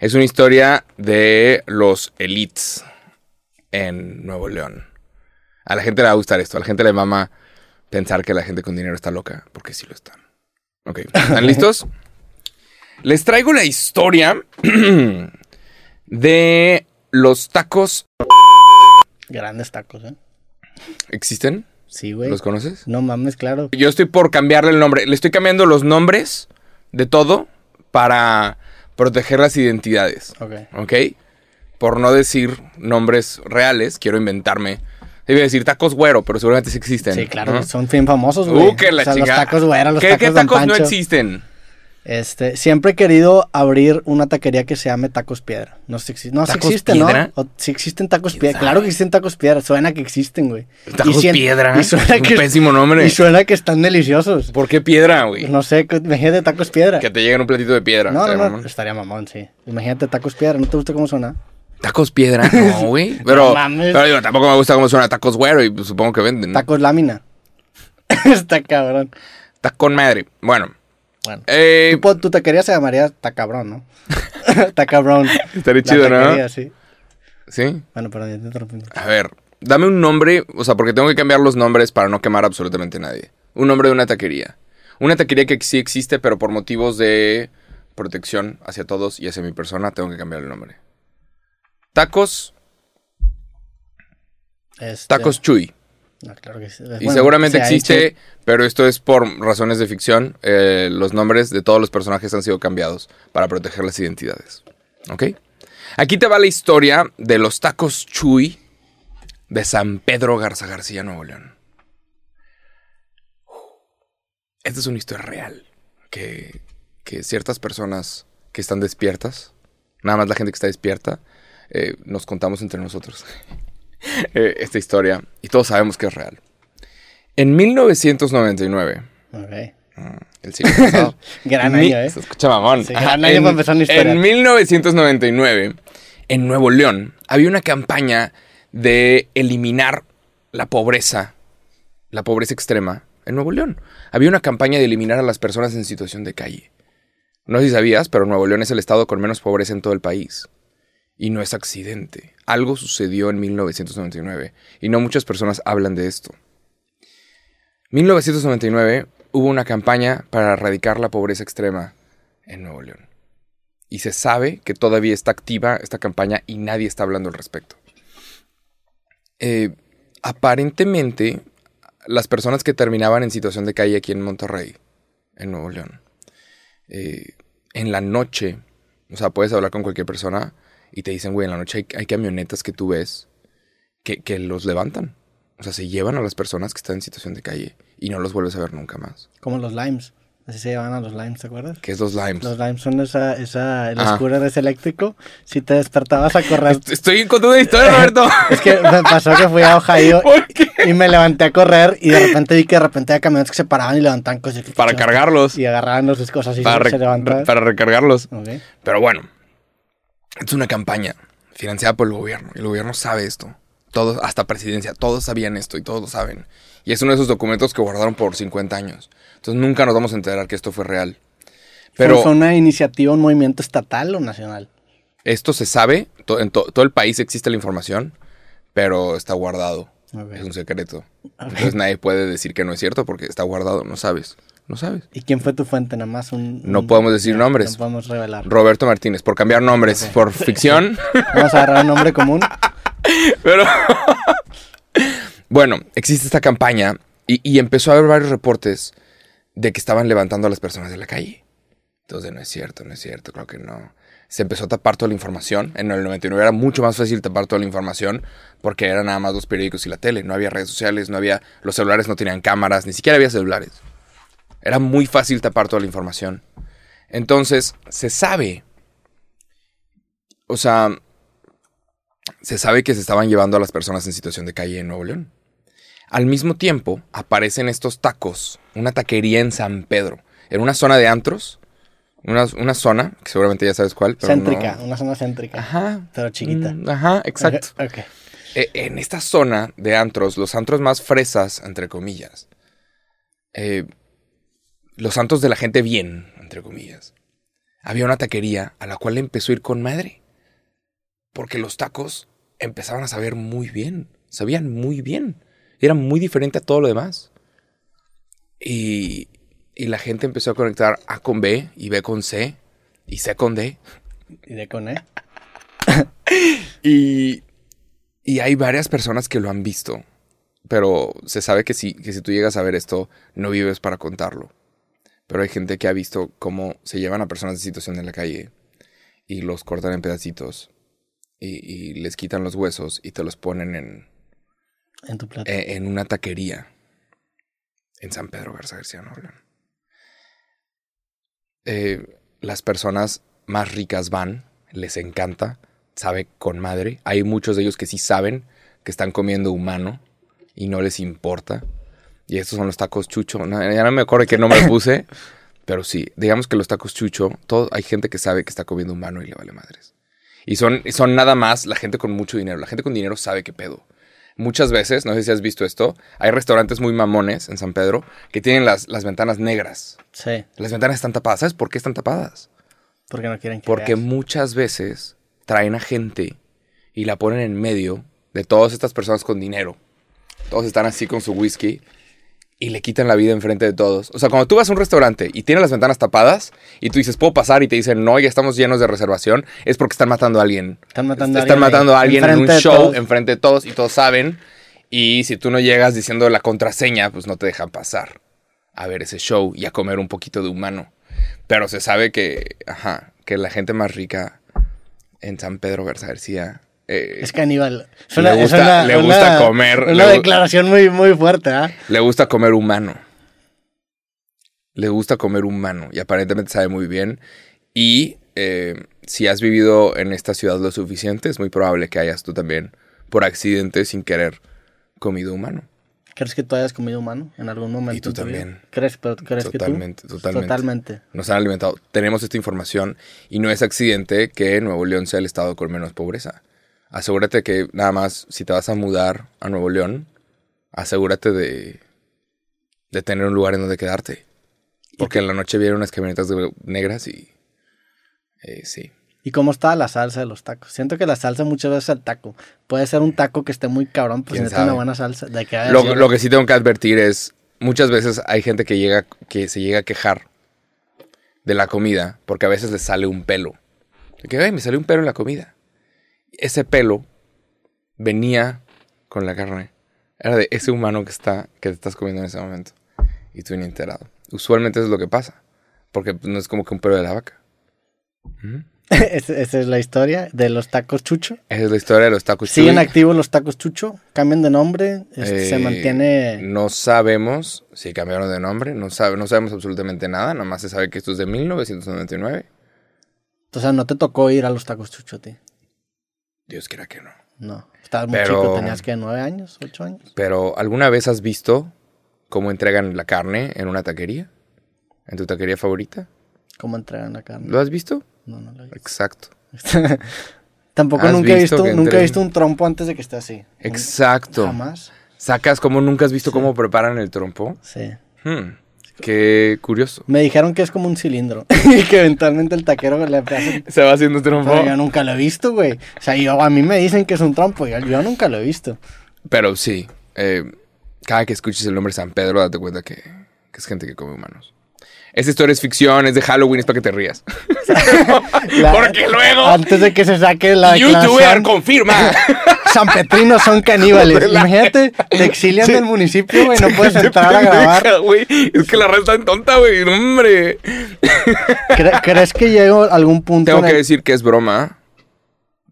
Es una historia de los elites en Nuevo León. A la gente le va a gustar esto. A la gente le mama pensar que la gente con dinero está loca, porque sí lo están. Ok, ¿están listos? Les traigo la historia de los tacos. Grandes tacos, ¿eh? ¿Existen? Sí, güey. ¿Los conoces? No mames, claro. Yo estoy por cambiarle el nombre. Le estoy cambiando los nombres de todo para proteger las identidades. Ok. ¿Ok? Por no decir nombres reales, quiero inventarme. Debe decir tacos güero, pero seguramente sí existen. Sí, claro, ¿no? son bien famosos, güey. Uh, que la o sea, chingada. los tacos, güey, eran los ¿Qué, tacos qué Don tacos no existen? Este, siempre he querido abrir una taquería que se llame Tacos Piedra. No sé si no, sí ¿Tacos existen, Piedra? ¿no? O, sí existen Tacos ¿Quién Piedra. sabe? Claro que existen Tacos Piedra. Suena que existen, güey. Tacos Y piedra. Y suena Un que, pésimo nombre. y suena que están deliciosos. ¿Por qué piedra, güey? No sé, imagínate Tacos Piedra. Que te lleguen un platito de piedra. No, ¿Estaría no, no, mamón? estaría mamón, sí. Imagínate Tacos Piedra. ¿No te gusta cómo suena? ¿Tacos piedra? No, güey. Pero, No mames. pero digo, tampoco me gusta cómo suena tacos güero y pues, supongo que venden. ¿no? Tacos Lámina. Está cabrón. Con madre. Bueno. Bueno. eh, Tu, taquería se llamaría Tacabrón, ¿no? Tacabrón. estaría La chido, ¿no? sí. Sí. Bueno, perdón, ya te interrumpí. A ver, dame un nombre, o sea, porque tengo que cambiar los nombres para no quemar absolutamente a nadie. Un nombre de una taquería. Una taquería que sí existe, pero por motivos de protección hacia todos y hacia mi persona, tengo que cambiar el nombre. Tacos, Este, Tacos Chuy. no, claro que sí. Y seguramente existe, pero esto es por razones de ficción. eh, los nombres de todos los personajes han sido cambiados para proteger las identidades. ¿Ok? Aquí te va la historia de los tacos Chuy de San Pedro Garza García, Nuevo León. Esta es una historia real. Que, que ciertas personas que están despiertas, nada más la gente que está despierta, eh, nos contamos entre nosotros eh, esta historia y todos sabemos que es real. En 1999, Ok. el siglo pasado, Gran año, ¿eh? Se escucha mamón. Sí, gran año para empezar una historia. En 1999, en Nuevo León, había una campaña de eliminar la pobreza, la pobreza extrema en Nuevo León. Había una campaña de eliminar a las personas en situación de calle. No sé si sabías, pero Nuevo León es el estado con menos pobreza en todo el país. Y no es accidente. Algo sucedió en 1999 y no muchas personas hablan de esto. 1999 hubo una campaña para erradicar la pobreza extrema en Nuevo León. Y se sabe que todavía está activa esta campaña y nadie está hablando al respecto. Eh, aparentemente, las personas que terminaban en situación de calle aquí en Monterrey, en Nuevo León, eh, en la noche, o sea, puedes hablar con cualquier persona y te dicen, güey, en la noche hay, hay camionetas que tú ves que, que los levantan. O sea, se llevan a las personas que están en situación de calle y no los vuelves a ver nunca más. Como los limes. Así se llaman a los limes, ¿te acuerdas? ¿Qué es los limes? Los limes son esa, esa, el Ah. scooter ese eléctrico. Si te despertabas a correr. Est- Estoy contando una historia, Roberto. es que me pasó que fui a Ohio y me levanté a correr y de repente vi que de repente había camiones que se paraban y levantaban cosas. Para cargarlos. Y agarraban las cosas y Para, se, se levantaban. para recargarlos. Ok. Pero bueno, es una campaña financiada por el gobierno. Y el gobierno sabe esto. Todos, hasta presidencia, todos sabían esto y todos lo saben. Y es uno de esos documentos que guardaron por 50 años. Entonces nunca nos vamos a enterar que esto fue real. Pero ¿Fue, fue una iniciativa, un movimiento estatal o nacional? esto se sabe, to- en to- todo el país existe la información, pero está guardado. Es un secreto. Entonces nadie puede decir que no es cierto porque está guardado, no sabes. No sabes. ¿Y quién fue tu fuente? Nada más un... No un- podemos decir no, nombres. No podemos revelar. Roberto Martínez, por cambiar nombres, por ficción. Vamos a agarrar un nombre común. Pero bueno, existe esta campaña y, y empezó a haber varios reportes de que estaban levantando a las personas de la calle. Entonces, no es cierto, no es cierto, creo que no. Se empezó a tapar toda la información. En el 99 era mucho más fácil tapar toda la información porque eran nada más los periódicos y la tele. No había redes sociales, no había. Los celulares no tenían cámaras, ni siquiera había celulares. Era muy fácil tapar toda la información. Entonces, se sabe. O sea, se sabe que se estaban llevando a las personas en situación de calle en Nuevo León. Al mismo tiempo, aparecen estos tacos, una taquería en San Pedro, en una zona de antros, una, una zona, que seguramente ya sabes cuál, pero Céntrica, no- una zona céntrica. Ajá. Pero chiquita. Mm, Ajá, exacto. Ok. ok. Eh, en esta zona de antros, los antros más fresas, entre comillas, eh, los santos de la gente bien, entre comillas, había una taquería a la cual empezó a ir con madre. Porque los tacos empezaban a saber muy bien, sabían muy bien. Era muy diferente a todo lo demás. Y, y la gente empezó a conectar A con B y B con C y C con D. Y de con E. Y, y hay varias personas que lo han visto. Pero se sabe que si, que si tú llegas a ver esto, no vives para contarlo. Pero hay gente que ha visto cómo se llevan a personas en situación en la calle y los cortan en pedacitos y, y les quitan los huesos y te los ponen en, En tu plato. eh, en una taquería en San Pedro Garza García León. Eh, las personas más ricas van, les encanta, sabe con madre. Hay muchos de ellos que sí saben que están comiendo humano y no les importa. Y estos son los tacos chucho. No, ya no me acuerdo qué nombre puse, pero sí, digamos que los tacos chucho, todo, hay gente que sabe que está comiendo humano y le vale madres. Y son, son nada más la gente con mucho dinero. La gente con dinero sabe qué pedo. muchas veces, no sé si has visto esto, hay restaurantes muy mamones en San Pedro que tienen las, las ventanas negras. Sí, Las ventanas están tapadas. ¿Sabes por qué están tapadas? porque no quieren que Porque veas. muchas veces traen a gente y la ponen en medio de todas estas personas con dinero. Todos están así con su whisky y le quitan la vida enfrente de todos. O sea, cuando tú vas a un restaurante y tienes las ventanas tapadas y tú dices, ¿puedo pasar? Y te dicen, no, ya estamos llenos de reservación, es porque están matando a alguien. Están matando a Están alguien ahí, matando a alguien en un show enfrente de todos y todos saben. Y si tú no llegas diciendo la contraseña, pues no te dejan pasar a ver ese show y a comer un poquito de humano. Pero se sabe que, ajá, que la gente más rica en San Pedro Garza García eh, Es caníbal. Le gusta- le una- comer, Una le declaración muy, muy fuerte, ¿ah? le gusta comer humano. Le gusta comer humano y aparentemente sabe muy bien. Y eh, si has vivido en esta ciudad lo suficiente, es muy probable que hayas tú también, por accidente, sin querer, comido humano. ¿Crees que tú hayas comido humano en algún momento? Y tú vida? también. ¿Crees, pero crees Totalmente, que tú? totalmente. Totalmente. Nos han alimentado. Tenemos esta información y no es accidente que Nuevo León sea el estado con menos pobreza. Asegúrate que nada más, si te vas a mudar a Nuevo León, asegúrate de, de tener un lugar en donde quedarte. Porque en la noche vienen unas camionetas negras y... eh, sí. ¿Y cómo está la salsa de los tacos? Siento que la salsa muchas veces el taco. Puede ser un taco que esté muy cabrón, pues si ¿Quién no tiene una buena salsa. De que Lo, que sí tengo que advertir es, muchas veces hay gente que llega, que se llega a quejar de la comida, porque a veces les sale un pelo. De que, ay, me salió un pelo en la comida. Ese pelo venía con la carne. Era de ese humano que está, que te estás comiendo en ese momento. Y tú ni enterado. Usualmente eso es lo que pasa. Porque no es como que un pelo de la vaca. Esa esa es la historia de los tacos chucho. Esa es la historia de los tacos Siguen Chuy. activos los tacos chucho, cambian de nombre, este, se Eh, mantiene... No sabemos si cambiaron de nombre, no, sabe, no sabemos absolutamente nada, nada más se sabe que esto es de 1999. O sea, no te tocó ir a los tacos chucho ti. Dios quiera que no. No. Estabas muy Pero- chico, tenías que nueve años, ocho años. Pero, ¿alguna vez has visto cómo entregan la carne en una taquería? ¿En tu taquería favorita? ¿Cómo entregan la carne? ¿Lo has visto? No, no lo he visto. Exacto. Tampoco ¿Has nunca he visto nunca he visto un trompo antes de que esté así. Exacto. Jamás. ¿Sacas cómo nunca has visto cómo preparan el trompo? Sí. Hmm, Qué curioso. Me dijeron que es como un cilindro y que eventualmente el taquero le hace... Se va haciendo trompo. Pero yo nunca lo he visto, güey. O sea, yo, a mí me dicen que es un trompo, yo, yo nunca lo he visto. Pero sí, eh, cada que escuches el nombre San Pedro, date cuenta que, que es gente que come humanos. Esta historia es ficción, es de Halloween, es para que te rías. La- Porque luego, Antes de que se saque la YouTuber confirma. San Petrinos son caníbales. Imagínate, te exilian del municipio, güey, no puedes entrar a grabar. Es que la red está en tonta, güey. Hombre. ¿Cre- ¿Crees que llega algún punto Tengo en que el- decir que es broma,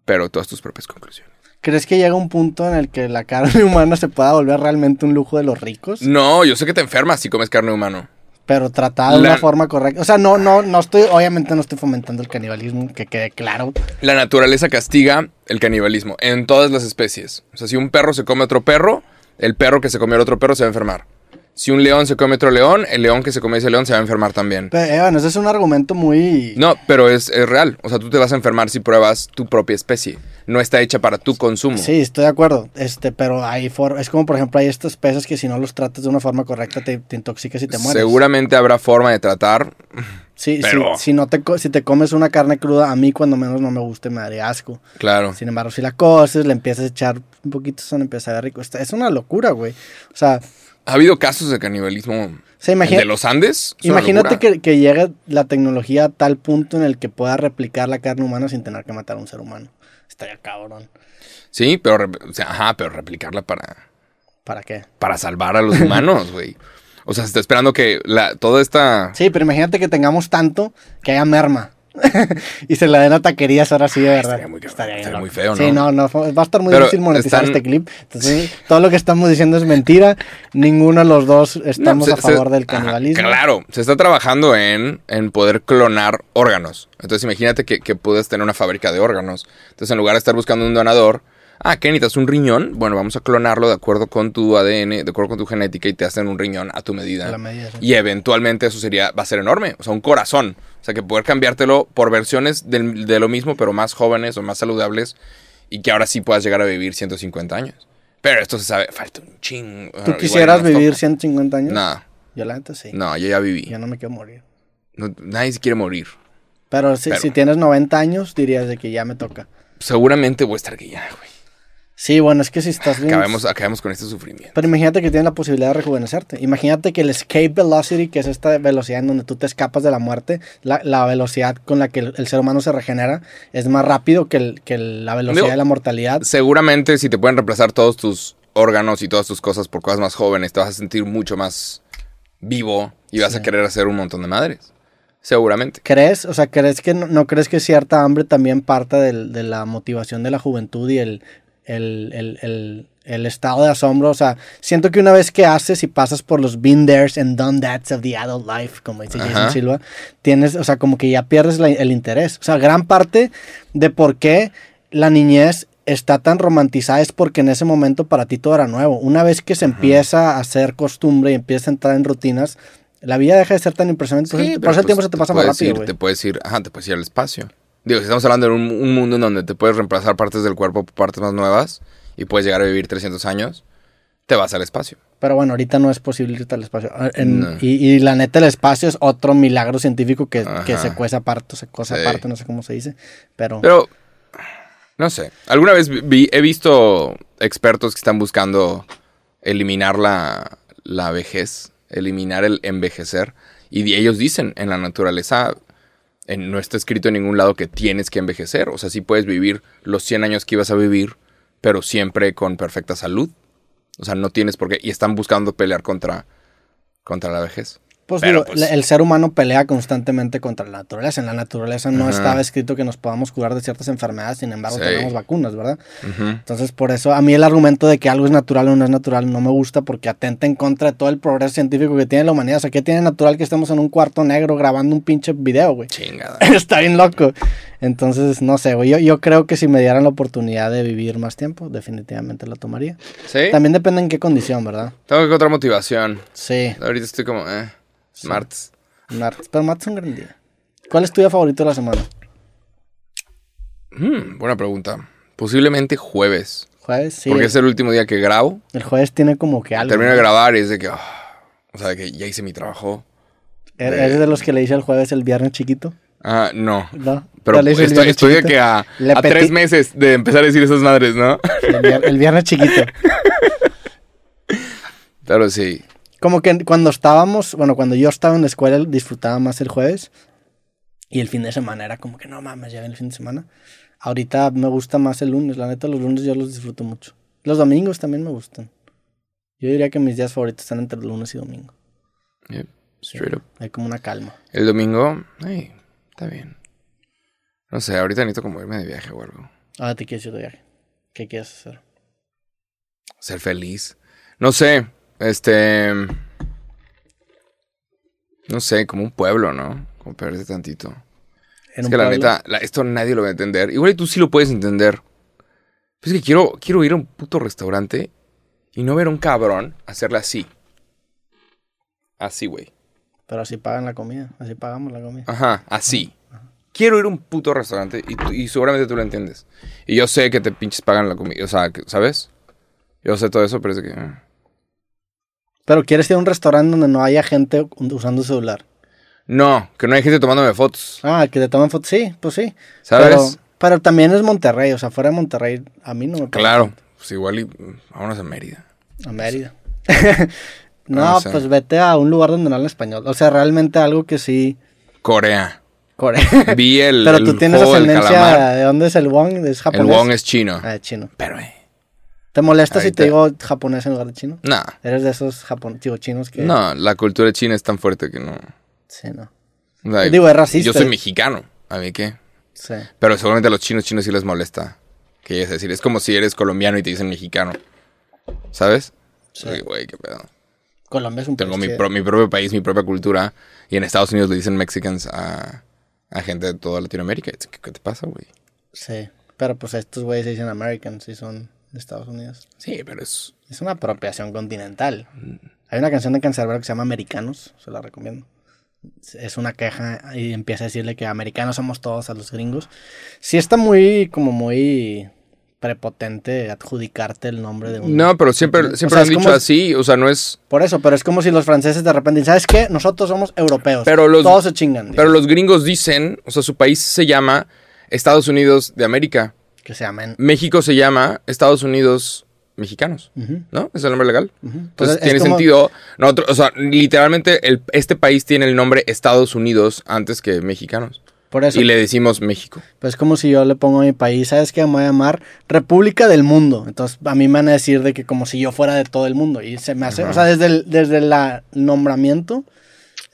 pero todas tus propias conclusiones. ¿Crees que llega un punto en el que la carne humana se pueda volver realmente un lujo de los ricos? No, yo sé que te enfermas si comes carne humano. Pero tratada de La- una forma correcta. O sea, no, no, no estoy, obviamente no estoy fomentando el canibalismo, que quede claro. La naturaleza castiga el canibalismo en todas las especies. O sea, si un perro se come a otro perro, el perro que se come al otro perro se va a enfermar. Si un león se come otro león, el león que se come ese león se va a enfermar también. Pero, eh, bueno, ese es un argumento muy... No, pero es, es real. O sea, tú te vas a enfermar si pruebas tu propia especie. No está hecha para tu consumo. Sí, estoy de acuerdo. Este, pero hay for- es como por ejemplo hay estos peces que si no los tratas de una forma correcta te, te intoxicas y te mueres. Seguramente habrá forma de tratar. Sí, pero- si, si no te si te comes una carne cruda, a mí cuando menos no me gusta me daría asco. Claro. Sin embargo, si la coces, le empiezas a echar un poquito, son empieza a ver rico. Es una locura, güey. O sea, Ha habido casos de canibalismo. o sea, El imagina- de los Andes. imagínate que, que llegue la tecnología a tal punto en el que pueda replicar la carne humana sin tener que matar a un ser humano. Estaría cabrón. Sí, pero, o sea, ajá, pero replicarla para, ¿Para qué? para salvar a los humanos, güey. O sea, se está esperando que la, toda esta... Sí, pero imagínate que tengamos tanto que haya merma. y se la den a taquerías ahora sí, de verdad. estaría muy estaría feo, Sí, ¿no? no, no, va a estar muy Pero difícil monetizar están- este clip. Entonces, todo lo que estamos diciendo es mentira. Ninguno de los dos estamos No, a se- favor del ajá, canibalismo. claro, se está trabajando en, en poder clonar órganos. Entonces imagínate que, que puedes tener una fábrica de órganos. Entonces en lugar de estar buscando un donador, ah, ¿qué necesitas? ¿Un riñón? Bueno, vamos a clonarlo de acuerdo con tu ADN, de acuerdo con tu genética y te hacen un riñón a tu medida. A la medida, sí. Y eventualmente eso sería, va a ser enorme, o sea, un corazón. O sea, que poder cambiártelo por versiones de lo mismo, pero más jóvenes o más saludables y que ahora sí puedas llegar a vivir 150 años. Pero esto se sabe, falta un chingo. ¿Tú quisieras vivir 150 años? No. Yo la neta sí. No, yo ya viví. Yo no me quiero morir. No, nadie se quiere morir. Pero si, Pero- si tienes 90 años, dirías de que ya me toca. Seguramente voy a estar que ya, güey. Sí, bueno, es que si estás bien... Acabemos, acabemos con este sufrimiento. Pero imagínate que tienes la posibilidad de rejuvenecerte. Imagínate que el escape velocity, que es esta velocidad en donde tú te escapas de la muerte, la, la velocidad con la que el, el ser humano se regenera, es más rápido que, el- que el- la velocidad Digo, de la mortalidad. Seguramente si te pueden reemplazar todos tus órganos y todas tus cosas por cosas más jóvenes, te vas a sentir mucho más vivo y vas a querer hacer un montón de madres. Seguramente. ¿Crees? O sea, ¿crees que no, no crees que cierta hambre también parta del- de la motivación de la juventud y el, el, el- el- el estado de asombro? O sea, siento que una vez que haces y pasas por los been there's and done that's of the adult life, como dice Jason Ajá. Silva, tienes, o sea, como que ya pierdes la- el interés. O sea, gran parte de por qué la niñez está tan romantizada es porque en ese momento para ti todo era nuevo. Una vez que se empieza a hacer costumbre y empieza a entrar en rutinas, la vida deja de ser tan impresionante. Eso- por eso el pues tiempo se te pasa más rápido, ir-. Te puedes ir, ajá, te puedes ir al espacio. Digo, si estamos hablando de un, un mundo en donde te puedes reemplazar partes del cuerpo por partes más nuevas y puedes llegar a vivir 300 años, te vas al espacio. Pero bueno, ahorita no es posible irte al espacio. Ah, en- No. y, y la neta, el espacio es otro milagro científico que, que se cuece aparte, se cosa Sí. aparte, no sé cómo se dice. Pero, Pero, no sé. Alguna vez vi- he visto expertos que están buscando eliminar la, la vejez, eliminar el envejecer. Y ellos dicen, en la naturaleza no está escrito en ningún lado que tienes que envejecer. O sea, sí puedes vivir los 100 años que ibas a vivir, pero siempre con perfecta salud. O sea, no tienes por qué. Y están buscando pelear contra, contra la vejez. Pues, pero, digo, pues- el ser humano pelea constantemente contra la naturaleza. En la naturaleza no estaba escrito que nos podamos curar de ciertas enfermedades, sin embargo, Sí. tenemos vacunas, ¿verdad? Entonces, por eso a mí el argumento de que algo es natural o no es natural no me gusta porque atenta en contra de todo el progreso científico que tiene la humanidad. O sea, ¿qué tiene natural que estemos en un cuarto negro grabando un pinche video, güey? Chingada. Está bien loco. Entonces, no sé, güey. Yo, yo creo que si me dieran la oportunidad de vivir más tiempo, definitivamente la tomaría. ¿Sí? También depende en qué condición, ¿verdad? Tengo que encontrar motivación. Sí, Ahorita estoy como, eh, martes. martes. Pero martes es un gran día. ¿Cuál es tu día favorito de la semana? Hmm, buena pregunta. Posiblemente jueves. Jueves, sí. Porque es el último día que grabo. El jueves tiene como que algo. Termino ¿no? de grabar y es de que, ah, o sea, de que ya hice mi trabajo. ¿Er- ¿Eres de los que le dice el jueves el viernes chiquito? Ah, no. No. Pero hice estoy, viernes de que a, tres meses de empezar a decir esas madres, ¿no? El, vier- el viernes chiquito. Pero sí. Como que cuando estábamos, bueno, cuando yo estaba en la escuela disfrutaba más el jueves y el fin de semana era como que no mames, ya viene el fin de semana. Ahorita me gusta más el lunes, la neta los lunes yo los disfruto mucho. Los domingos también me gustan. Yo diría que mis días favoritos están entre lunes y domingo. Yep, straight up. Hay como una calma. El domingo, ay, está bien. No sé, ahorita necesito como irme de viaje o algo. Ahora te quieres ir de viaje. ¿Qué quieres hacer? Ser feliz. No sé, este... No sé, como un pueblo, ¿no? Como perderse tantito. ¿En Es que la neta, la- esto nadie lo va a entender. Igual y tú sí lo puedes entender. Pues es que quiero, quiero ir a un puto restaurante y no ver a un cabrón hacerle así. Así, güey. Pero así pagan la comida, así pagamos la comida. Ajá, así. Quiero ir a un puto restaurante y, y seguramente tú lo entiendes. Y yo sé que te pinches pagan la comida. O sea, ¿sabes? Yo sé todo eso, pero es que... Pero quieres ir a un restaurante donde no haya gente usando celular. No, que no hay gente tomándome fotos. Ah, que te tomen fotos. Sí, pues sí. ¿Sabes? Pero, pero también es Monterrey, o sea, fuera de Monterrey, a mí no me. Claro. Pues igual y... Vámonos a Mérida. A Mérida. no, No sé. pues vete a un lugar donde no hablan español. O sea, realmente algo que sí. Corea. Corea. Vi el, Pero el tú tienes juego ascendencia. ¿De dónde es el Wong? ¿Es El japonés? won es chino. Ah, de chino. Pero, eh... ¿Te molesta si te te- digo japonés en lugar de chino? Nah. Eres de esos japon digo, chinos que. No, la cultura china es tan fuerte que no. Sí, no. o sea, Digo, es racista. Yo soy mexicano. ¿A mí qué? Sí. Pero seguramente a los chinos chinos sí les molesta. Que es decir, es como si eres colombiano y te dicen mexicano. ¿Sabes? Sí. Güey, qué pedo. Colombia es un Tengo mi, pro- mi propio país, mi propia cultura. Y en Estados Unidos le dicen mexicans a, a gente de toda Latinoamérica. ¿Qué, qué te pasa, güey? Sí. Pero pues estos güeyes se dicen Americans y son de Estados Unidos. Sí, pero es... Es una apropiación continental. Hay una canción de Cancerbero que se llama Americanos, se la recomiendo. Es una queja y empieza a decirle que americanos somos todos a los gringos. Sí está muy, como muy prepotente adjudicarte el nombre de un... No, pero siempre, siempre O sea, han dicho como- así, o sea, no es... Por eso, pero es como si los franceses de repente ¿sabes qué? Nosotros somos europeos. Pero los- Todos se chingan. Pero los gringos dicen, o sea, su país se llama Estados Unidos de América. Que se. México se llama Estados Unidos mexicanos, ¿no? Es el nombre legal. Entonces Pues es tiene como- sentido. Nosotros, o sea, literalmente el- este país tiene el nombre Estados Unidos antes que mexicanos. Por eso. Y le decimos México. Pues es como si yo le pongo a mi país, ¿sabes qué? Me voy a llamar República del Mundo. Entonces a mí me van a decir de que como si yo fuera de todo el mundo. Y se me hace, Ajá. o sea, desde el, desde el nombramiento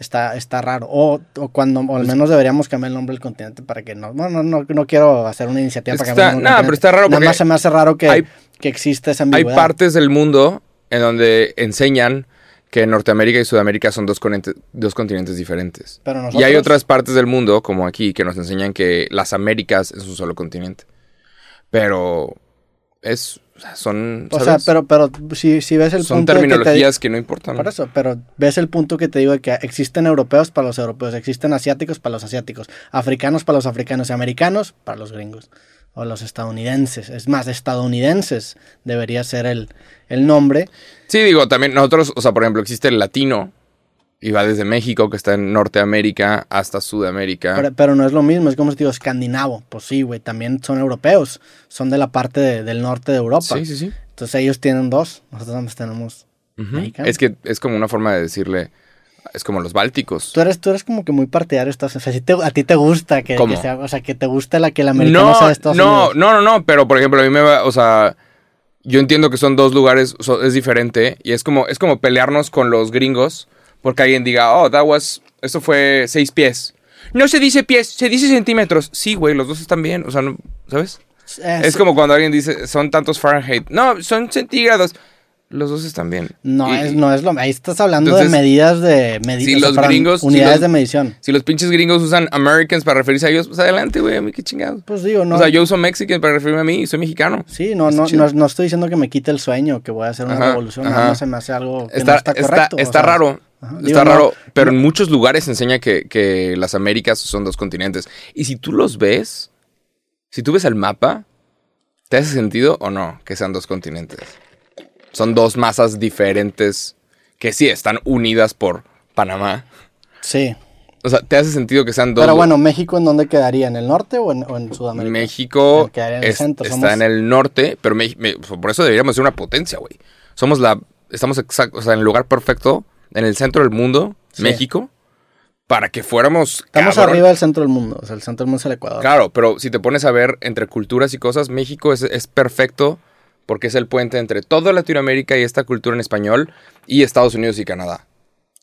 está, está raro. O, o cuando, o al menos deberíamos cambiar el nombre del continente para que no, bueno, no, no, no quiero hacer una iniciativa para que cambiar está- el nombre del pero está raro Nada más se me hace raro que, hay- que existe esa Hay ambigüedad. partes del mundo en donde enseñan que Norteamérica y Sudamérica son dos, dos continentes diferentes. Pero Y hay nosotros- otras partes del mundo, como aquí, que nos enseñan que las Américas es un solo continente. Pero es, o sea, son, O sea, pero, pero si, si ves el son punto de que te- terminologías que, no importan. Por eso, pero ves el punto que te digo de que existen europeos para los europeos, existen asiáticos para los asiáticos, africanos para los africanos y americanos para los gringos o los estadounidenses. Es más, estadounidenses debería ser el, el nombre. Sí, digo, también nosotros, o sea, por ejemplo, existe el latino y va desde México, que está en Norteamérica, hasta Sudamérica. Pero, pero no es lo mismo, es como si te digo escandinavo. Pues sí, güey, también son europeos, son de la parte de- del norte de Europa. sí, sí, sí. Entonces ellos tienen dos, nosotros tenemos mexicanos. Es que es como una forma de decirle, es como los bálticos. Tú eres, tú eres como que muy partidario de Estados Unidos. O sea, si te- a ti te gusta que, sea, o sea, que te gusta la que el americano No, sea de Estados no, Unidos. no, no, no, pero por ejemplo, a mí me va, o sea, yo entiendo que son dos lugares, so- es diferente, y es como, es como pelearnos con los gringos, porque alguien diga, oh, that was, esto fue seis pies. No se dice pies, se dice centímetros. Sí, güey, los dos están bien, o sea, no- ¿sabes? Es como cuando alguien dice, son tantos Fahrenheit. No, son centígrados. Los dos están bien. No, Y- es, no es lo Ahí estás hablando Entonces, de medidas de si los gringos- si unidades los- de medición. Si los pinches gringos usan Americans para referirse a ellos, pues adelante, güey, a mí qué chingados. Pues digo, no. O sea, yo uso Mexican para referirme a mí y soy mexicano. Sí, no, no, no, no estoy diciendo que me quite el sueño, que voy a hacer una Ajá, revolución. ajá. Más se me hace algo que Está, no está correcto. está sea, raro. Ajá. Está Digo, no, raro. pero en muchos lugares enseña que, que las Américas son dos continentes. Y si tú los ves, si tú ves el mapa, ¿te hace sentido o no que sean dos continentes? Son dos masas diferentes que sí están unidas por Panamá. Sí. O sea, ¿te hace sentido que sean dos? Pero bueno, ¿México en dónde quedaría? ¿En el norte o en, o en Sudamérica? México en el es- centro, está en el norte, pero me- me- por eso deberíamos ser una potencia, güey. Somos la, estamos exacto, o sea, en el lugar perfecto, en el centro del mundo, Sí. México, para que fuéramos. Estamos cabrón. arriba del centro del mundo. O sea, el centro del mundo es el Ecuador. Claro, pero si te pones a ver entre culturas y cosas, México es, es perfecto porque es el puente entre toda Latinoamérica y esta cultura en español y Estados Unidos y Canadá.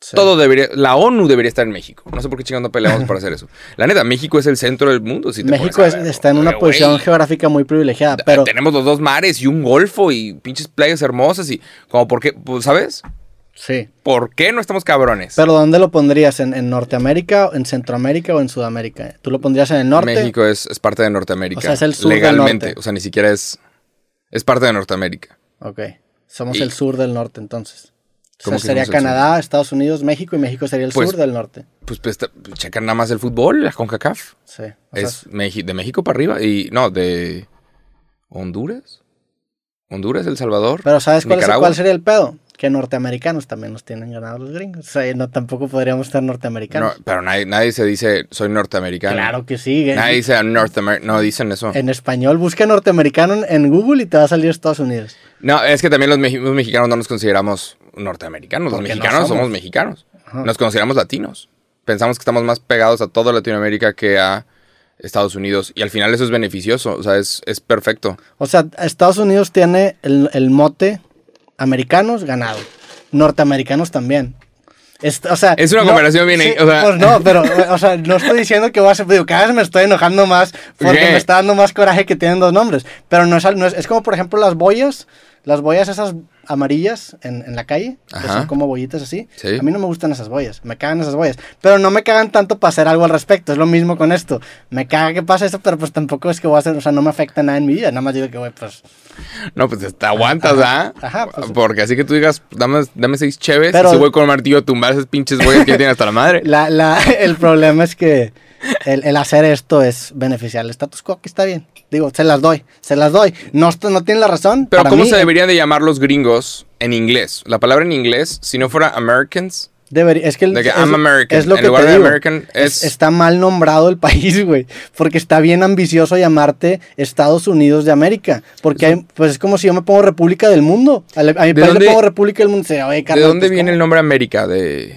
Sí. Todo debería, la ONU debería estar en México. No sé por qué chingando peleamos para hacer eso. La neta, México es el centro del mundo. Si te México ver. está en una posición geográfica muy privilegiada, pero tenemos los dos mares y un golfo y pinches playas hermosas y como por qué, pues, ¿sabes? Sí. ¿Por qué no estamos cabrones? Pero ¿dónde lo pondrías? ¿En, en Norteamérica, en Centroamérica o en Sudamérica? ¿Tú lo pondrías en el norte? México es, es parte de Norteamérica. O sea, es el sur del Legalmente. norte. O sea, ni siquiera es. Es parte de Norteamérica. Ok. Somos Y- el sur del norte entonces. O sea, ¿Cómo que sería Canadá, Estados Unidos, México y México sería el Pues, sur del norte. Pues, pues checan nada más el fútbol, la CONCACAF. Sí. O sea, Es de México para arriba. Y no, de. ¿Honduras? ¿Honduras, El Salvador? pero ¿sabes cuál, es- cuál sería el pedo? Que norteamericanos también nos tienen ganados los gringos. O sea, no, tampoco podríamos No, norteamericanos. pero nadie, nadie se dice soy norteamericano. claro que sí. Nadie dice North America. No dicen eso. en español, busca norteamericano en- Google y te va a salir Estados Unidos. No, es que también los, mexicanos no nos consideramos norteamericanos. Los no mexicanos somos. somos mexicanos. Ajá. Nos consideramos latinos. Pensamos que estamos más pegados a toda Latinoamérica que a Estados Unidos. Y al final eso es beneficioso. O sea, es, es perfecto. O sea, Estados Unidos tiene el, el mote americanos ganado. Norteamericanos también. Es, o sea, Es una comparación bien- o sea- Pues no, pero, o sea, no estoy diciendo que voy a ser. Digo, cada vez me estoy enojando más porque ¿Qué? me está dando más coraje que tienen dos nombres. Pero no es, no es, es como, por ejemplo, las boyas. Las boyas esas amarillas en, en la calle, que Ajá. son como bollitas así. Sí. A mí no me gustan esas boyas, me cagan esas boyas. Pero no me cagan tanto para hacer algo al respecto, es lo mismo con esto. Me caga que pasa eso, pero pues tampoco es que voy a hacer, o sea, no me afecta nada en mi vida. Nada más digo que, güey, pues. No, pues te aguantas, ¿ah? Ajá, pues- Porque así que tú digas, dame, dame seis cheves Pero- y si voy con el martillo a tumbar esas pinches boyas que tienen hasta la madre. La, la, el problema es que el, el hacer esto es beneficiar al status quo, que está bien. Digo, se las doy, se las doy. No, no tienen la razón. Pero ¿cómo mí, se deberían de llamar los gringos en inglés? La palabra en inglés, si no fuera Americans, Debería, es que, el- De que es, I'm American. es lo que te de digo. American, es- está mal nombrado el país, güey, porque está bien ambicioso llamarte Estados Unidos de América, porque hay- pues es como si yo me pongo República del Mundo, a, mi ¿De país dónde- le pongo República del Mundo, se, oye, ¿de carnal, dónde pues, viene ¿cómo? el nombre América? ¿De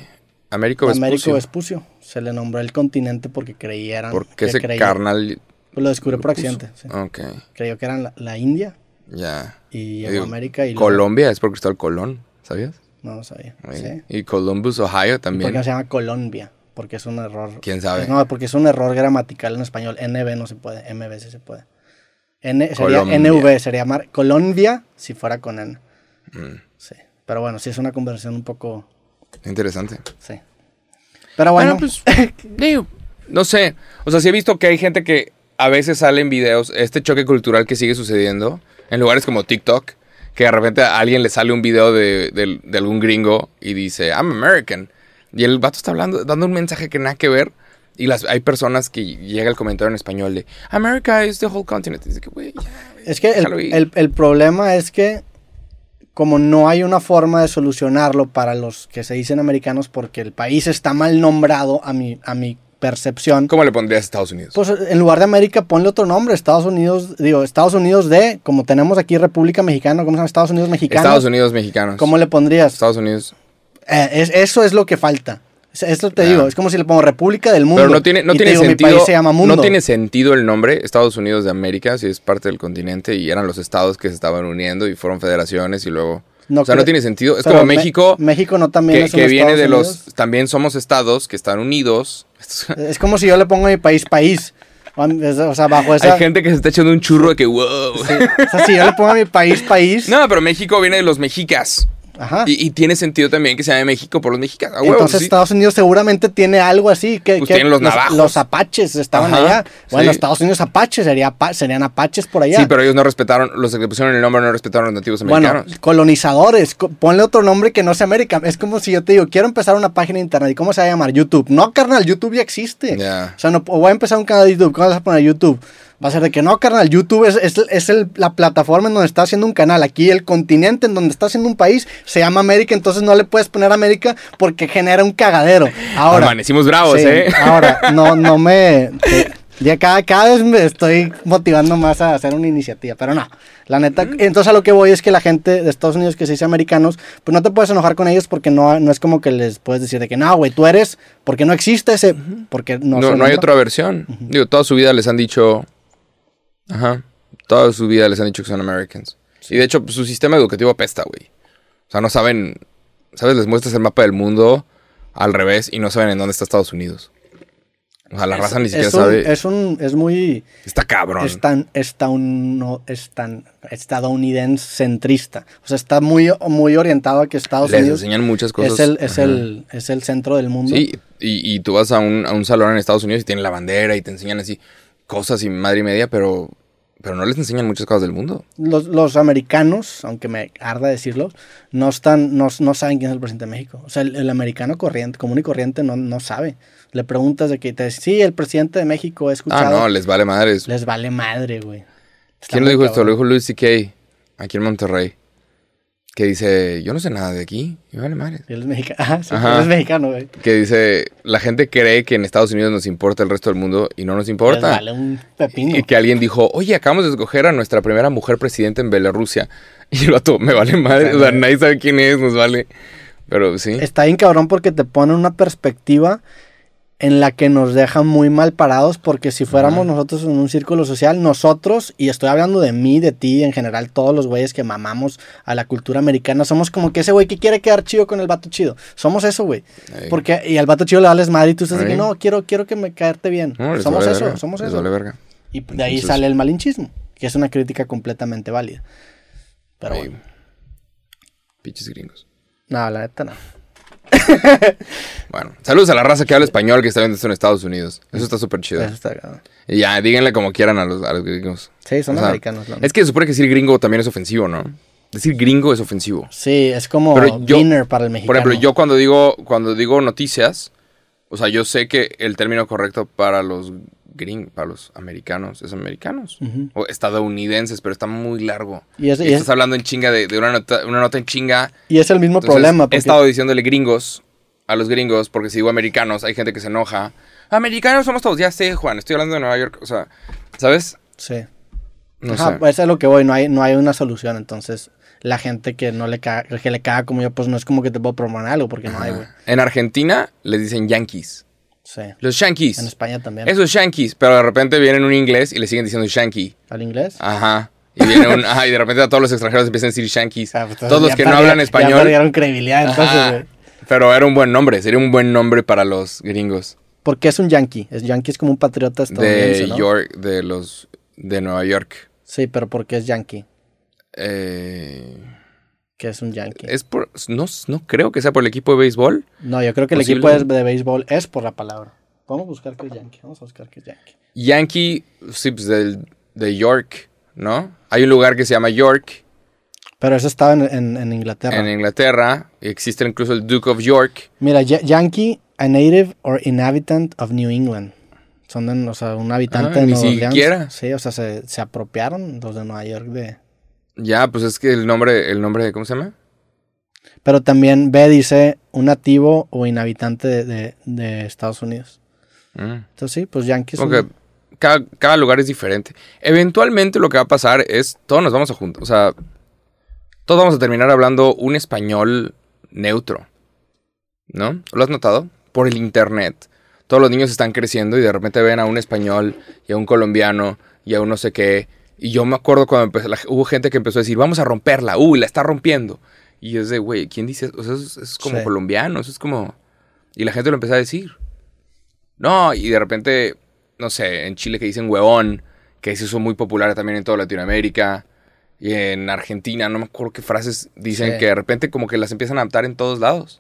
Américo Américo Vespucio? Se le nombró el continente porque creyeran Porque que ese creía- carnal... pues lo descubrió por accidente, sí. Ok, creyó que eran la, la India ya. y llegó Digo, a América y luego- Colombia es por Cristóbal Colón, ¿sabías? no lo sabía, Sí. Y Columbus, Ohio ¿Y ¿Por también. qué no se llama Colombia? Porque es un error. ¿Quién sabe? No, porque es un error gramatical en español. NB no se puede, MB sí se puede. N sería Colombia. NV, sería mar Colombia si fuera con N. Mm, Sí. Pero bueno, sí es una conversación un poco. interesante. Sí. Pero bueno, pues, digo, no sé. O sea, sí he visto que hay gente que a veces sale en videos, este choque cultural que sigue sucediendo, en lugares como TikTok, que de repente a alguien le sale un video de, de- de algún gringo y dice, I'm American. Y el vato está hablando, dando un mensaje que nada que ver. Y las, hay personas que llega el comentario en español de, America is the whole continent. Y dice es que el, déjalo ir". el- el problema es que como no hay una forma de solucionarlo para los que se dicen americanos porque el país está mal nombrado a mi, a mi percepción, ¿Cómo le pondrías a Estados Unidos? Pues en lugar de América, ponle otro nombre. Estados Unidos, digo, Estados Unidos de, como tenemos aquí República Mexicana, ¿cómo se llama? Estados Unidos Mexicanos. Estados Unidos mexicanos. ¿Cómo le pondrías? Estados Unidos. Eh, es- eso es lo que falta. Es- Eso te Ah. digo, es como si le pongo República del Mundo. Pero no tiene, no y tiene digo, mi sentido. país se llama Mundo. No tiene sentido el nombre Estados Unidos de América, si es parte del continente y eran los estados que se estaban uniendo y fueron federaciones y luego. No o sea, no tiene sentido. Es Pero como Me- México, México no también que, es que viene de Unidos. los. También somos estados que están unidos. Es como si yo le pongo a mi país país. O sea, bajo esa. Hay gente que se está echando un churro de que, wow. Sí, o sea, si yo le pongo a mi país país. No, pero México viene de los mexicas. Ajá. Y, y tiene sentido también que se llame México por los huevo, Entonces sí. Estados Unidos seguramente tiene algo así. Que, Pues que tienen los navajos. Los apaches estaban Ajá, allá. Bueno, sí. Estados Unidos apaches, sería, serían apaches por allá. Sí, pero ellos no respetaron, los que pusieron el nombre no respetaron a los nativos bueno, americanos. colonizadores, co- ponle otro nombre que no sea América. Es como si yo te digo, quiero empezar una página de internet. ¿Y cómo se va a llamar? YouTube. No, carnal, YouTube ya existe. O sea, no, voy a empezar un canal de YouTube. ¿Cómo vas a poner YouTube? Va a ser de que no, carnal, YouTube es, es, es el- la plataforma en donde está haciendo un canal. Aquí el continente en donde está haciendo un país se llama América, entonces no le puedes poner América porque genera un cagadero. Ahora, Amanecimos bravos, Sí, ¿eh? Ahora, no, no me. te- ya cada, cada vez me estoy motivando más a hacer una iniciativa, pero no. La neta, entonces a lo que voy es que la gente de Estados Unidos que se dice americanos, pues no te puedes enojar con ellos porque no, no es como que les puedes decir de que no, güey, tú eres, porque no existe ese, porque no No, no hay otra versión. Digo, toda su vida les han dicho. Ajá. Toda su vida les han dicho que son Americans. Y de hecho, pues, su sistema educativo apesta, güey. O sea, no saben. ¿Sabes? Les muestras el mapa del mundo al revés y no saben en dónde está Estados Unidos. O sea, la raza ni siquiera es un, sabe. Es un, es muy, Está cabrón. es tan, es tan- no, es tan estadounidense centrista. O sea, está muy, muy orientado a que Estados Les Unidos enseñan muchas cosas. es el, es, el, es el centro del mundo. Sí, y, y tú vas a un, a un salón en Estados Unidos y tienen la bandera y te enseñan así cosas y madre y media, pero, pero no les enseñan muchas cosas del mundo. los, los americanos, aunque me arda decirlo, no están, no, no saben quién es el presidente de México. O sea, el, el americano corriente, común y corriente, no, no sabe. Le preguntas de que te dice, sí, el presidente de México he Ah, escuchado. no, les vale madres. Les vale madre, güey. Está ¿Quién lo dijo esto? Lo dijo Luis C.K. aquí en Monterrey. Que dice, yo no sé nada de aquí. Y vale madres. Él es mexicano. Ajá, sí, Ajá. él es mexicano, güey. Que dice, la gente cree que en Estados Unidos nos importa el resto del mundo y no nos importa. vale un pepino. Y que alguien dijo, oye, acabamos de escoger a nuestra primera mujer presidente en Bielorrusia. Y el vato, me vale madre. O sea, nadie sabe quién es, nos vale. Pero sí. Está bien cabrón porque te pone una perspectiva en la que nos deja muy mal parados porque si fuéramos Ajá. nosotros en un círculo social, nosotros, y estoy hablando de mí, de ti, en general, todos los güeyes que mamamos a la cultura americana, somos como que ese güey que quiere quedar chido con el vato chido. Somos eso, güey. Ey. Porque, y al vato chido le vales madre y tú estás de que no, quiero, quiero que me caerte bien. No, somos eso, verga, somos les eso. verga. Y de ahí Entonces- sale el malinchismo, que es una crítica completamente válida. Pero bueno. Pinches gringos. No, la neta no. Bueno, saludos a la raza que habla español que está viendo esto en Estados Unidos. Eso está súper chido. Eso está cabrón. Y ya, díganle como quieran a los, a los gringos. Sí, son O sea, americanos. Es que se supone que decir gringo también es ofensivo, ¿no? Decir gringo es ofensivo. Sí, es como yo- dinner para el mexicano. Por ejemplo, yo cuando digo, cuando digo noticias, o sea, yo sé que el término correcto para los gringos, para los americanos, es americanos. O estadounidenses, pero está muy largo. Y es- Y y es- estás hablando en chinga de, de una, nota, una nota en chinga. Y es el mismo Entonces, problema. He Porque, estado diciéndole gringos a los gringos, porque si digo americanos, hay gente que se enoja. Americanos somos todos, ya sé, Juan, estoy hablando de Nueva York. O sea, ¿sabes? Sí. No Ajá, sé. pues eso es lo que voy, no hay, no hay una solución. Entonces, la gente que no le caga, que le caga como yo, pues no es como que te puedo proponer algo, porque no hay, güey. En Argentina les dicen yankees. Sí. Los yankees. En España también. Esos yankees, pero de repente vienen un inglés y le siguen diciendo yankee. ¿Al inglés? Ajá. Y viene un, ajá, y de repente a todos los extranjeros empiezan a decir yankees. Ah, pues, Todos los ya que no hablan Ya español. perdieron credibilidad, entonces. Pero era un buen nombre, sería un buen nombre para los gringos. ¿Por qué es un yankee? Es yankee es como un patriota estadounidense, De ¿no? York, de los de Nueva York. Sí, pero ¿por qué es yankee? Eh, ¿Qué es un yankee? es por, no, no creo que sea por el equipo de béisbol. No, yo creo que el equipo es de béisbol es por la palabra. Vamos a buscar qué es yankee. Vamos a buscar qué es yankee. Yankee, sí, pues del- de York, ¿no? Hay un lugar que se llama York Pero eso estaba en, en- en Inglaterra. en Inglaterra. Existe incluso el Duke of York. Mira, ya- yankee, a native or inhabitant of New England. Son de, o sea, un habitante Ah, de Nueva Orleans. siquiera. Sí, o sea, se, se apropiaron los de Nueva York de... Ya, pues es que el nombre, el nombre, ¿cómo se llama? Pero también B dice un nativo o inhabitante de, de- de Estados Unidos. Mm. Entonces sí, pues yankees. Que cada, cada lugar es diferente. Eventualmente lo que va a pasar es, todos nos vamos a juntar, o sea, todos vamos a terminar hablando un español neutro. ¿No? ¿Lo has notado? Por el internet. Todos los niños están creciendo y de repente ven a un español y a un colombiano y a un no sé qué. Y yo me acuerdo cuando la- hubo gente que empezó a decir, vamos a romperla, uy, la está rompiendo. Y es de, güey, ¿quién dice? eso? O sea, eso es, es como Sí. colombiano, eso es como... Y la gente lo empezó a decir. No, y de repente, no sé, en Chile que dicen huevón, que se hizo muy popular también en toda Latinoamérica. Y en Argentina, no me acuerdo qué frases dicen Sí. que de repente como que las empiezan a adaptar en todos lados.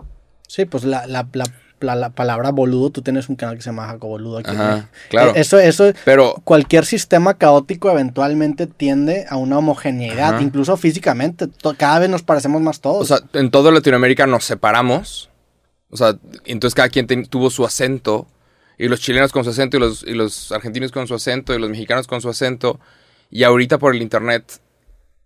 Sí, pues la, la, la, la- la palabra boludo, tú tienes un canal que se llama Jaco Boludo aquí. Ajá, México. claro. Eh, Eso, eso, Pero, cualquier sistema caótico eventualmente tiende a una homogeneidad, Ajá. incluso físicamente. Cada vez nos parecemos más todos. o sea, en toda Latinoamérica nos separamos. O sea, entonces cada quien tuvo su acento. Y los chilenos con su acento, y los, y los argentinos con su acento, y los mexicanos con su acento. Y ahorita por el internet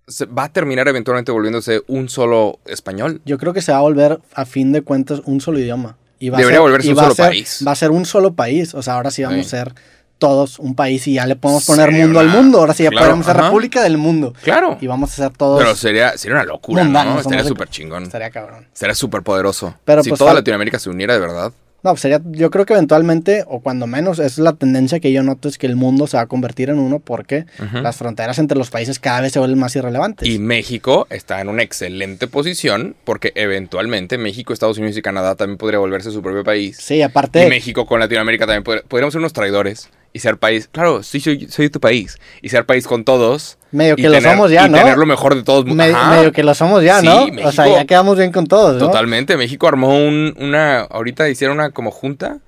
se va a terminar eventualmente volviéndose un solo español. Yo creo que se va a volver, a fin de cuentas, un solo idioma. Y va a Debería ser- volverse un solo ser- país. Va a ser un solo país. O sea, ahora sí vamos Sí. a ser todos un país y ya le podemos poner Sería mundo al mundo. Ahora sí ya Claro, podemos ser república del mundo. Claro. Y vamos a ser todos Pero sería, sería una locura, mundanos. ¿no? Estaría súper chingón. Estaría cabrón. Sería súper poderoso. Pero, si pues, toda Latinoamérica se uniera de verdad. No, pues sería, yo creo que eventualmente, o cuando menos, es la tendencia que yo noto es que el mundo se va a convertir en uno porque las fronteras entre los países cada vez se vuelven más irrelevantes. Y México está en una excelente posición porque eventualmente México, Estados Unidos y Canadá también podría volverse su propio país. sí, aparte, Y México con Latinoamérica también podr- podríamos ser unos traidores y ser país. Claro, sí, soy, soy de tu país. Y ser país con todos. medio que lo somos ya, y ¿no? tener lo mejor de todos. Me- medio que lo somos ya, Sí, ¿no? o sea, ya quedamos bien con todos, ¿no? Totalmente. México armó un- una. Ahorita hicieron una como junta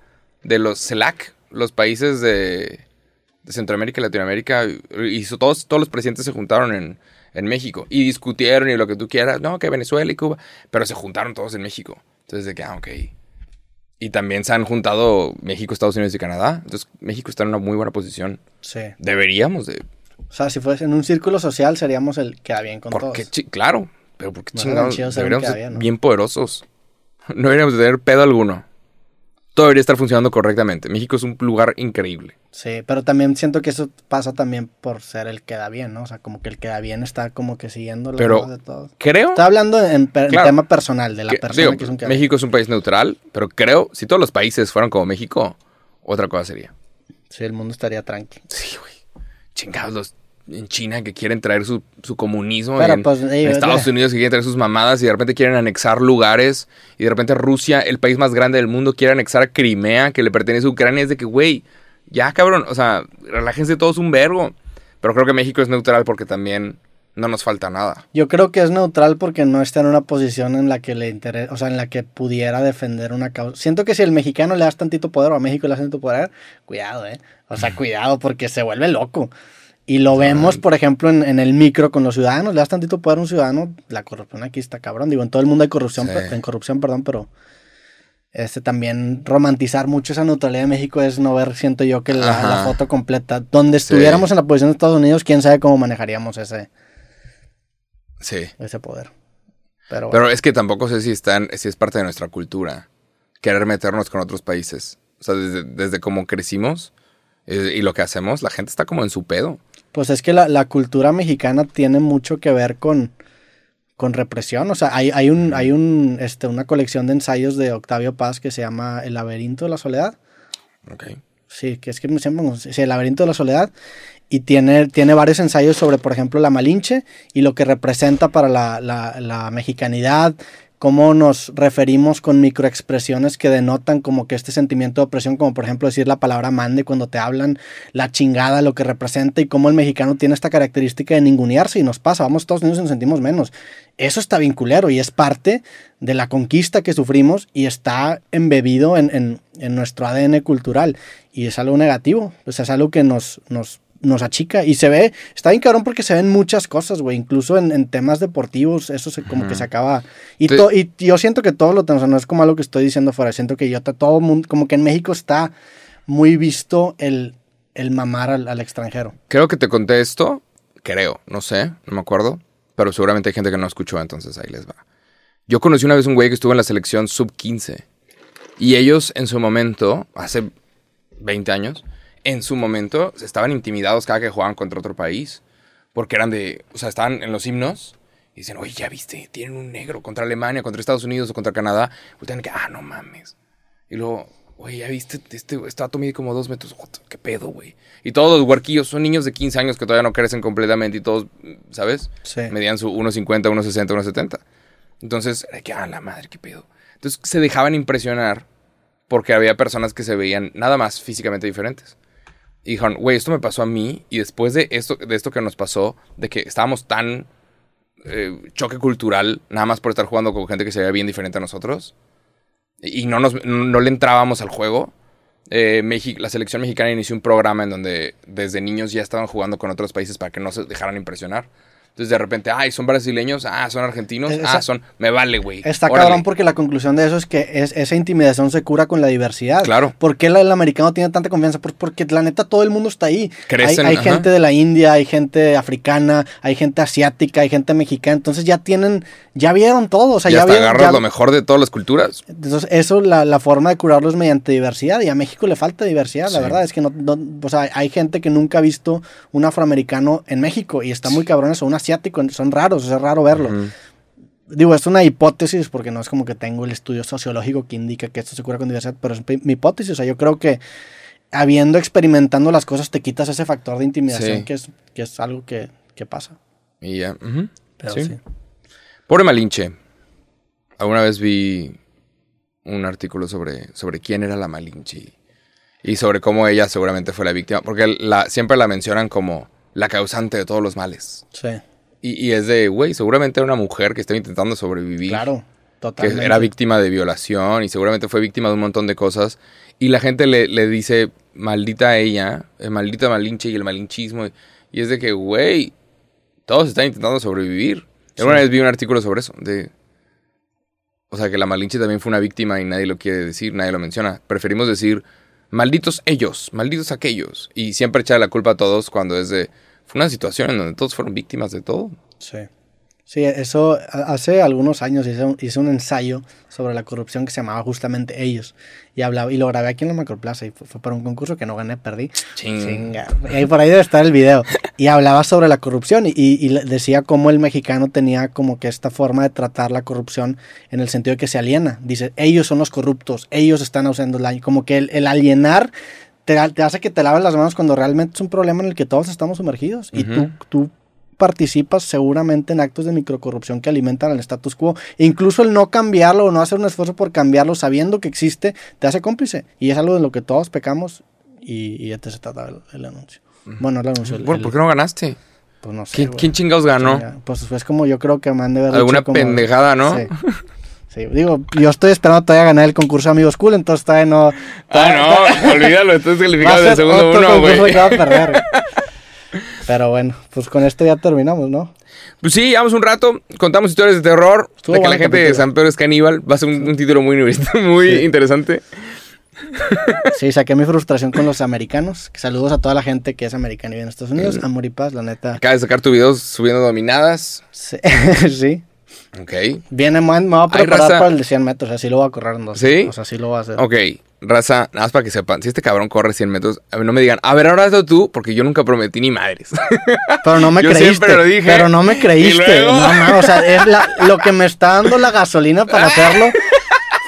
de los CELAC, los países de, de Centroamérica y Latinoamérica. Y so- todos, todos los presidentes se juntaron en, en México y discutieron y lo que tú quieras. No, que Venezuela y Cuba. Pero se juntaron todos en México. Entonces, de que, ah, ok. Y también se han juntado México, Estados Unidos y Canadá. Entonces, México está en una muy buena posición. Sí. Deberíamos de. O sea, si fuese en un círculo social, seríamos el que bien con Porque, todos. claro. Pero porque Bueno, chingados. bien poderosos. No deberíamos de tener pedo alguno. Todo debería estar funcionando correctamente. México es un lugar increíble. Sí, pero también siento que eso pasa también por ser el que da bien, ¿no? O sea, como que el que da bien está como que siguiendo las Pero- de todos. Creo Estoy hablando en, per- Claro. tema personal, de la que, persona digo, que es un que da bien. México es un país neutral, pero creo, si todos los países fueran como México, otra cosa sería. Sí, el mundo estaría tranqui. Sí, güey. Chingados los en China que quieren traer su, su comunismo. Pero, en, pues, en Estados Unidos que quieren traer sus mamadas y de repente quieren anexar lugares. Y de repente Rusia, el país más grande del mundo, quiere anexar a Crimea, que le pertenece a Ucrania. Es de que, güey, ya cabrón, o sea, relájense todos un vergo. Pero creo que México es neutral porque también no nos falta nada. Yo creo que es neutral porque no está en una posición en la que le interesa, o sea, en la que pudiera defender una causa. Siento que si el mexicano le das tantito poder o a México le das tantito poder, cuidado, ¿eh? O sea, cuidado porque se vuelve loco. Y lo vemos, por ejemplo, en, en, el micro con los ciudadanos. Le das tantito poder a un ciudadano, la corrupción aquí está cabrón. Digo, en todo el mundo hay corrupción, Sí. en corrupción, perdón, pero este también romantizar mucho esa neutralidad de México es no ver, siento yo, que la, foto completa. Donde Sí. estuviéramos en la posición de Estados Unidos, quién sabe cómo manejaríamos ese, Sí. ese poder. Pero, Pero es que tampoco sé si, están, si es parte de nuestra cultura querer meternos con otros países. O sea, desde, desde cómo crecimos eh, y lo que hacemos, la gente está como en su pedo. Pues es que la, la cultura mexicana tiene mucho que ver con, con represión. O sea, hay, hay, un, hay un, este, una colección de ensayos de Octavio Paz que se llama El laberinto de la soledad. Ok. Sí, que es que me siempre, sí, El laberinto de la soledad. Y tiene, tiene varios ensayos sobre, por ejemplo, la Malinche y lo que representa para la, la, la mexicanidad, cómo nos referimos con microexpresiones que denotan como que este sentimiento de opresión, como por ejemplo decir la palabra mande cuando te hablan, la chingada, lo que representa y cómo el mexicano tiene esta característica de ningunearse y nos pasa, vamos Estados Unidos y nos sentimos menos. Eso está vinculero y es parte de la conquista que sufrimos y está embebido en, en, en nuestro ADN cultural y es algo negativo, sea, es algo que nos, nos nos achica y se ve, está bien cabrón porque se ven muchas cosas, güey, incluso en, en, temas deportivos, eso se, como uh -huh. que se acaba. Y, Te... to, y, yo siento que todos lo tenemos, o sea, no es como algo que estoy diciendo fuera, siento que yo, todo el mundo, como que en México está muy visto el, el mamar al, al, extranjero. Creo que te conté esto, creo, no sé, no me acuerdo, pero seguramente hay gente que no escuchó, entonces ahí les va. Yo conocí una vez un güey que estuvo en la selección sub 15 y ellos en su momento, hace 20 años, en su momento estaban intimidados cada que jugaban contra otro país. Porque eran de. O sea, estaban en los himnos. Y dicen, oye, ya viste, tienen un negro contra Alemania, contra Estados Unidos o contra Canadá. Y tienen que, ah, no mames. Y luego, oye, ya viste, este, este vato mide como dos metros. ¿Qué pedo, güey? Y todos los huarquillos son niños de 15 años que todavía no crecen completamente y todos, ¿sabes? Sí. Medían su 1,50, 1,60, 1,70. Entonces, era que, ah, la madre, qué pedo. Entonces se dejaban impresionar porque había personas que se veían nada más físicamente diferentes. Y dijeron, güey, esto me pasó a mí. Y después de esto, de esto que nos pasó, de que estábamos tan eh, choque cultural, nada más por estar jugando con gente que se veía bien diferente a nosotros, y no, nos, no le entrábamos al juego, eh, México, la selección mexicana inició un programa en donde desde niños ya estaban jugando con otros países para que no se dejaran impresionar. Entonces de repente, ay, son brasileños, ah, son argentinos, Esa- ah, son, me vale, güey. Está Órale. cabrón porque la conclusión de eso es que es- esa intimidación se cura con la diversidad. Claro. ¿Por qué el americano tiene tanta confianza? Pues porque la neta todo el mundo está ahí. Crecen, hay hay gente de la India, hay gente africana, hay gente asiática, hay gente mexicana. Entonces ya tienen, ya vieron todo. O sea, y ya hasta vieron. agarras ya- lo mejor de todas las culturas. Entonces, eso, la, la forma de curarlo es mediante diversidad. Y a México le falta diversidad. La verdad es que no, no- o sea, hay gente que nunca ha visto un afroamericano en México. Y está muy cabrón eso. Un asiático, son raros, es raro verlo. Ujú. Digo, es una hipótesis porque no es como que tengo el estudio sociológico que indica que esto se cura con diversidad, pero es mi hipótesis. O sea, yo creo que habiendo experimentando las cosas te quitas ese factor de intimidación Sí. que, es, que es algo que, que pasa. Y ya. Pero Sí. sí. Pobre Malinche. Alguna vez vi un artículo sobre, sobre quién era la Malinche y sobre cómo ella seguramente fue la víctima, porque la, siempre la mencionan como la causante de todos los males. Sí, Y, y es de, güey, seguramente era una mujer que estaba intentando sobrevivir. claro. Que Totalmente. era víctima de violación y seguramente fue víctima de un montón de cosas. Y la gente le, le dice, maldita ella, eh, maldita Malinche y el malinchismo. Y es de que, güey, todos están intentando sobrevivir. Sí. Alguna vez vi un artículo sobre eso. De, o sea, que la Malinche también fue una víctima y nadie lo quiere decir, nadie lo menciona. Preferimos decir, malditos ellos, malditos aquellos. Y siempre echar la culpa a todos cuando es de, fue una situación en donde todos fueron víctimas de todo. Sí. Sí, eso hace algunos años hice un, hice un ensayo sobre la corrupción que se llamaba justamente Ellos. Y hablaba, y lo grabé aquí en la Macroplaza. Y fue, fue para un concurso que no gané, perdí. Ching. Chinga. Y ahí por ahí debe estar el video. Y hablaba sobre la corrupción y, y decía cómo el mexicano tenía como que esta forma de tratar la corrupción en el sentido de que se aliena. Dice, ellos son los corruptos, ellos están usando la... Como que el, el alienar te, te hace que te laves las manos cuando realmente es un problema en el que todos estamos sumergidos. Y tú, tú participas seguramente en actos de microcorrupción que alimentan al status quo. E incluso el no cambiarlo o no hacer un esfuerzo por cambiarlo sabiendo que existe, te hace cómplice. Y es algo de lo que todos pecamos y, y este se trata el, el anuncio. Bueno, el anuncio. el- ¿por qué no ganaste? Pues no sé. ¿Quién, quién chingados ganó? Pues es como yo creo que me han de haber Alguna dicho como- pendejada, ¿no? Sí. Sí, digo, yo estoy esperando todavía ganar el concurso Amigos Cool, entonces todavía no. Ah, no, olvídalo, estás calificado del segundo uno, güey. Pero bueno, pues con esto ya terminamos, ¿no? Pues sí, llevamos un rato, contamos historias de terror, Estuvo de que la gente de. San Pedro es caníbal. Va a ser un, un título muy, muy Sí. interesante. Sí, saqué mi frustración con los americanos. Saludos a toda la gente que es americana y vive en Estados Unidos. Amor y paz, la neta. Acabas de sacar tu video subiendo dominadas. Sí. sí. Ok. Viene, me me voy a preparar raza- para el de 100 metros, así lo voy a correr en dos. ¿Sí? O sea, sí lo voy a hacer. Ok, raza, nada más para que sepan. Si este cabrón corre 100 metros, a mí no me digan, a ver, ahora hazlo tú, porque yo nunca prometí ni madres. Pero no me Yo creíste. siempre lo dije. Pero no me creíste. Luego- No, no, o sea, es la- lo que me está dando la gasolina para hacerlo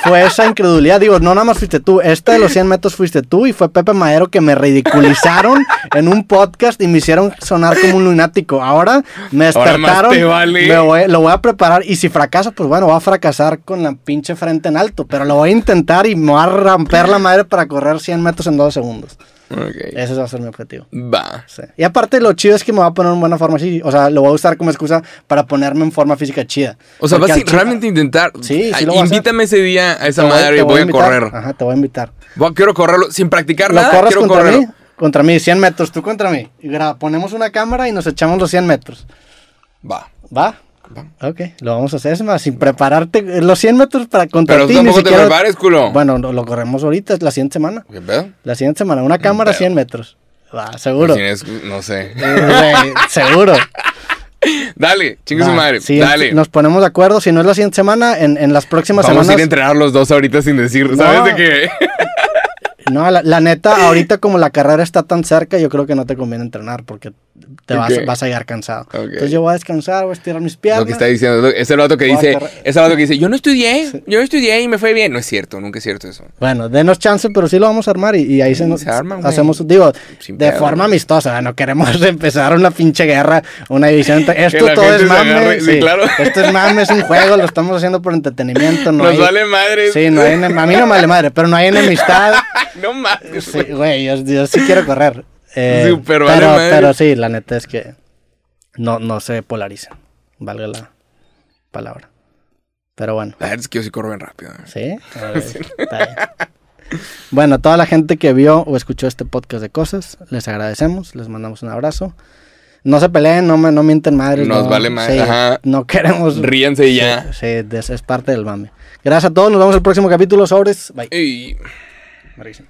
fue esa incredulidad. Digo, no nada más fuiste tú. Esta de los 100 metros fuiste tú y fue Pepe Madero que me ridiculizaron en un podcast y me hicieron sonar como un lunático. Ahora me despertaron. te vale. me voy- lo voy a preparar y si fracaso, pues bueno, voy a fracasar con la pinche frente en alto. Pero lo voy a intentar y me voy a romper la madre para correr 100 metros en dos segundos. Ok. Ese va a ser mi objetivo. Va. Sí. Y aparte lo chido es que me va a poner en buena forma así, o sea, lo voy a usar como excusa para ponerme en forma física chida. O sea, Porque vas a realmente intentar. Sí, sí lo voy a. Invítame ese día a esa te voy- madre y voy, a invitar. correr. Ajá, te voy a invitar. Voy- quiero correrlo sin practicar ¿Lo nada. corres Quiero contra correrlo. mí? Contra mí, 100 metros, tú contra mí. Y ponemos una cámara y nos echamos los 100 metros. Va. ¿Va? Ok, lo vamos a hacer. Es más, sin prepararte, eh, los 100 metros para contra Pero ti. ni tampoco te siquiera- prepares, culo. Bueno, lo, lo corremos ahorita, la siguiente semana. ¿Qué pedo? La siguiente semana, una cámara, pedo. 100 metros. Va, seguro. Tienes- no sé. Eh, seguro. Dale, chingue su madre. sí, Dale. Nos ponemos de acuerdo. Si no es la siguiente semana, en, en las próximas Vamos a semanas. ir a entrenar los dos ahorita sin decir, No. ¿sabes de qué? No, la, la neta, ahorita como la carrera está tan cerca, yo creo que no te conviene entrenar porque te vas, Ok. vas a llegar cansado. Ok. Entonces yo voy a descansar, voy a estirar mis Lo piernas. que está diciendo, es el vato que dice, es el vato que dice, yo no estudié, yo no estudié y me fue bien. No es cierto, nunca es cierto eso. Bueno, denos chance, pero sí lo vamos a armar y, y ahí se, nos, se güey. hacemos, digo, Sin de forma güey. amistosa, no queremos empezar una pinche guerra, una división. Esto todo es mame, sí, sí, claro. esto es mame, es un juego, lo estamos haciendo por entretenimiento. No Nos hay- vale madre. Sí, no hay, a mí no me vale madre, pero no hay enemistad. no mames. Sí, güey, yo, yo sí quiero correr. Eh, vale pero, pero sí, la neta es que no, no se polaricen. Valga la palabra. Pero bueno, La verdad es que yo sí corro bien rápido. eh. sí. a ver, está bien. Bueno, toda la gente que vio o escuchó este podcast de cosas, les agradecemos, les mandamos un abrazo. No se peleen, no, me, no mienten madres. Nos no, vale madre, sí, ajá. No queremos. Ríense y ya. Sí, es parte del mame. Gracias a todos, nos vemos en el próximo capítulo. Sobres. Bye. Ey. Buenísimo.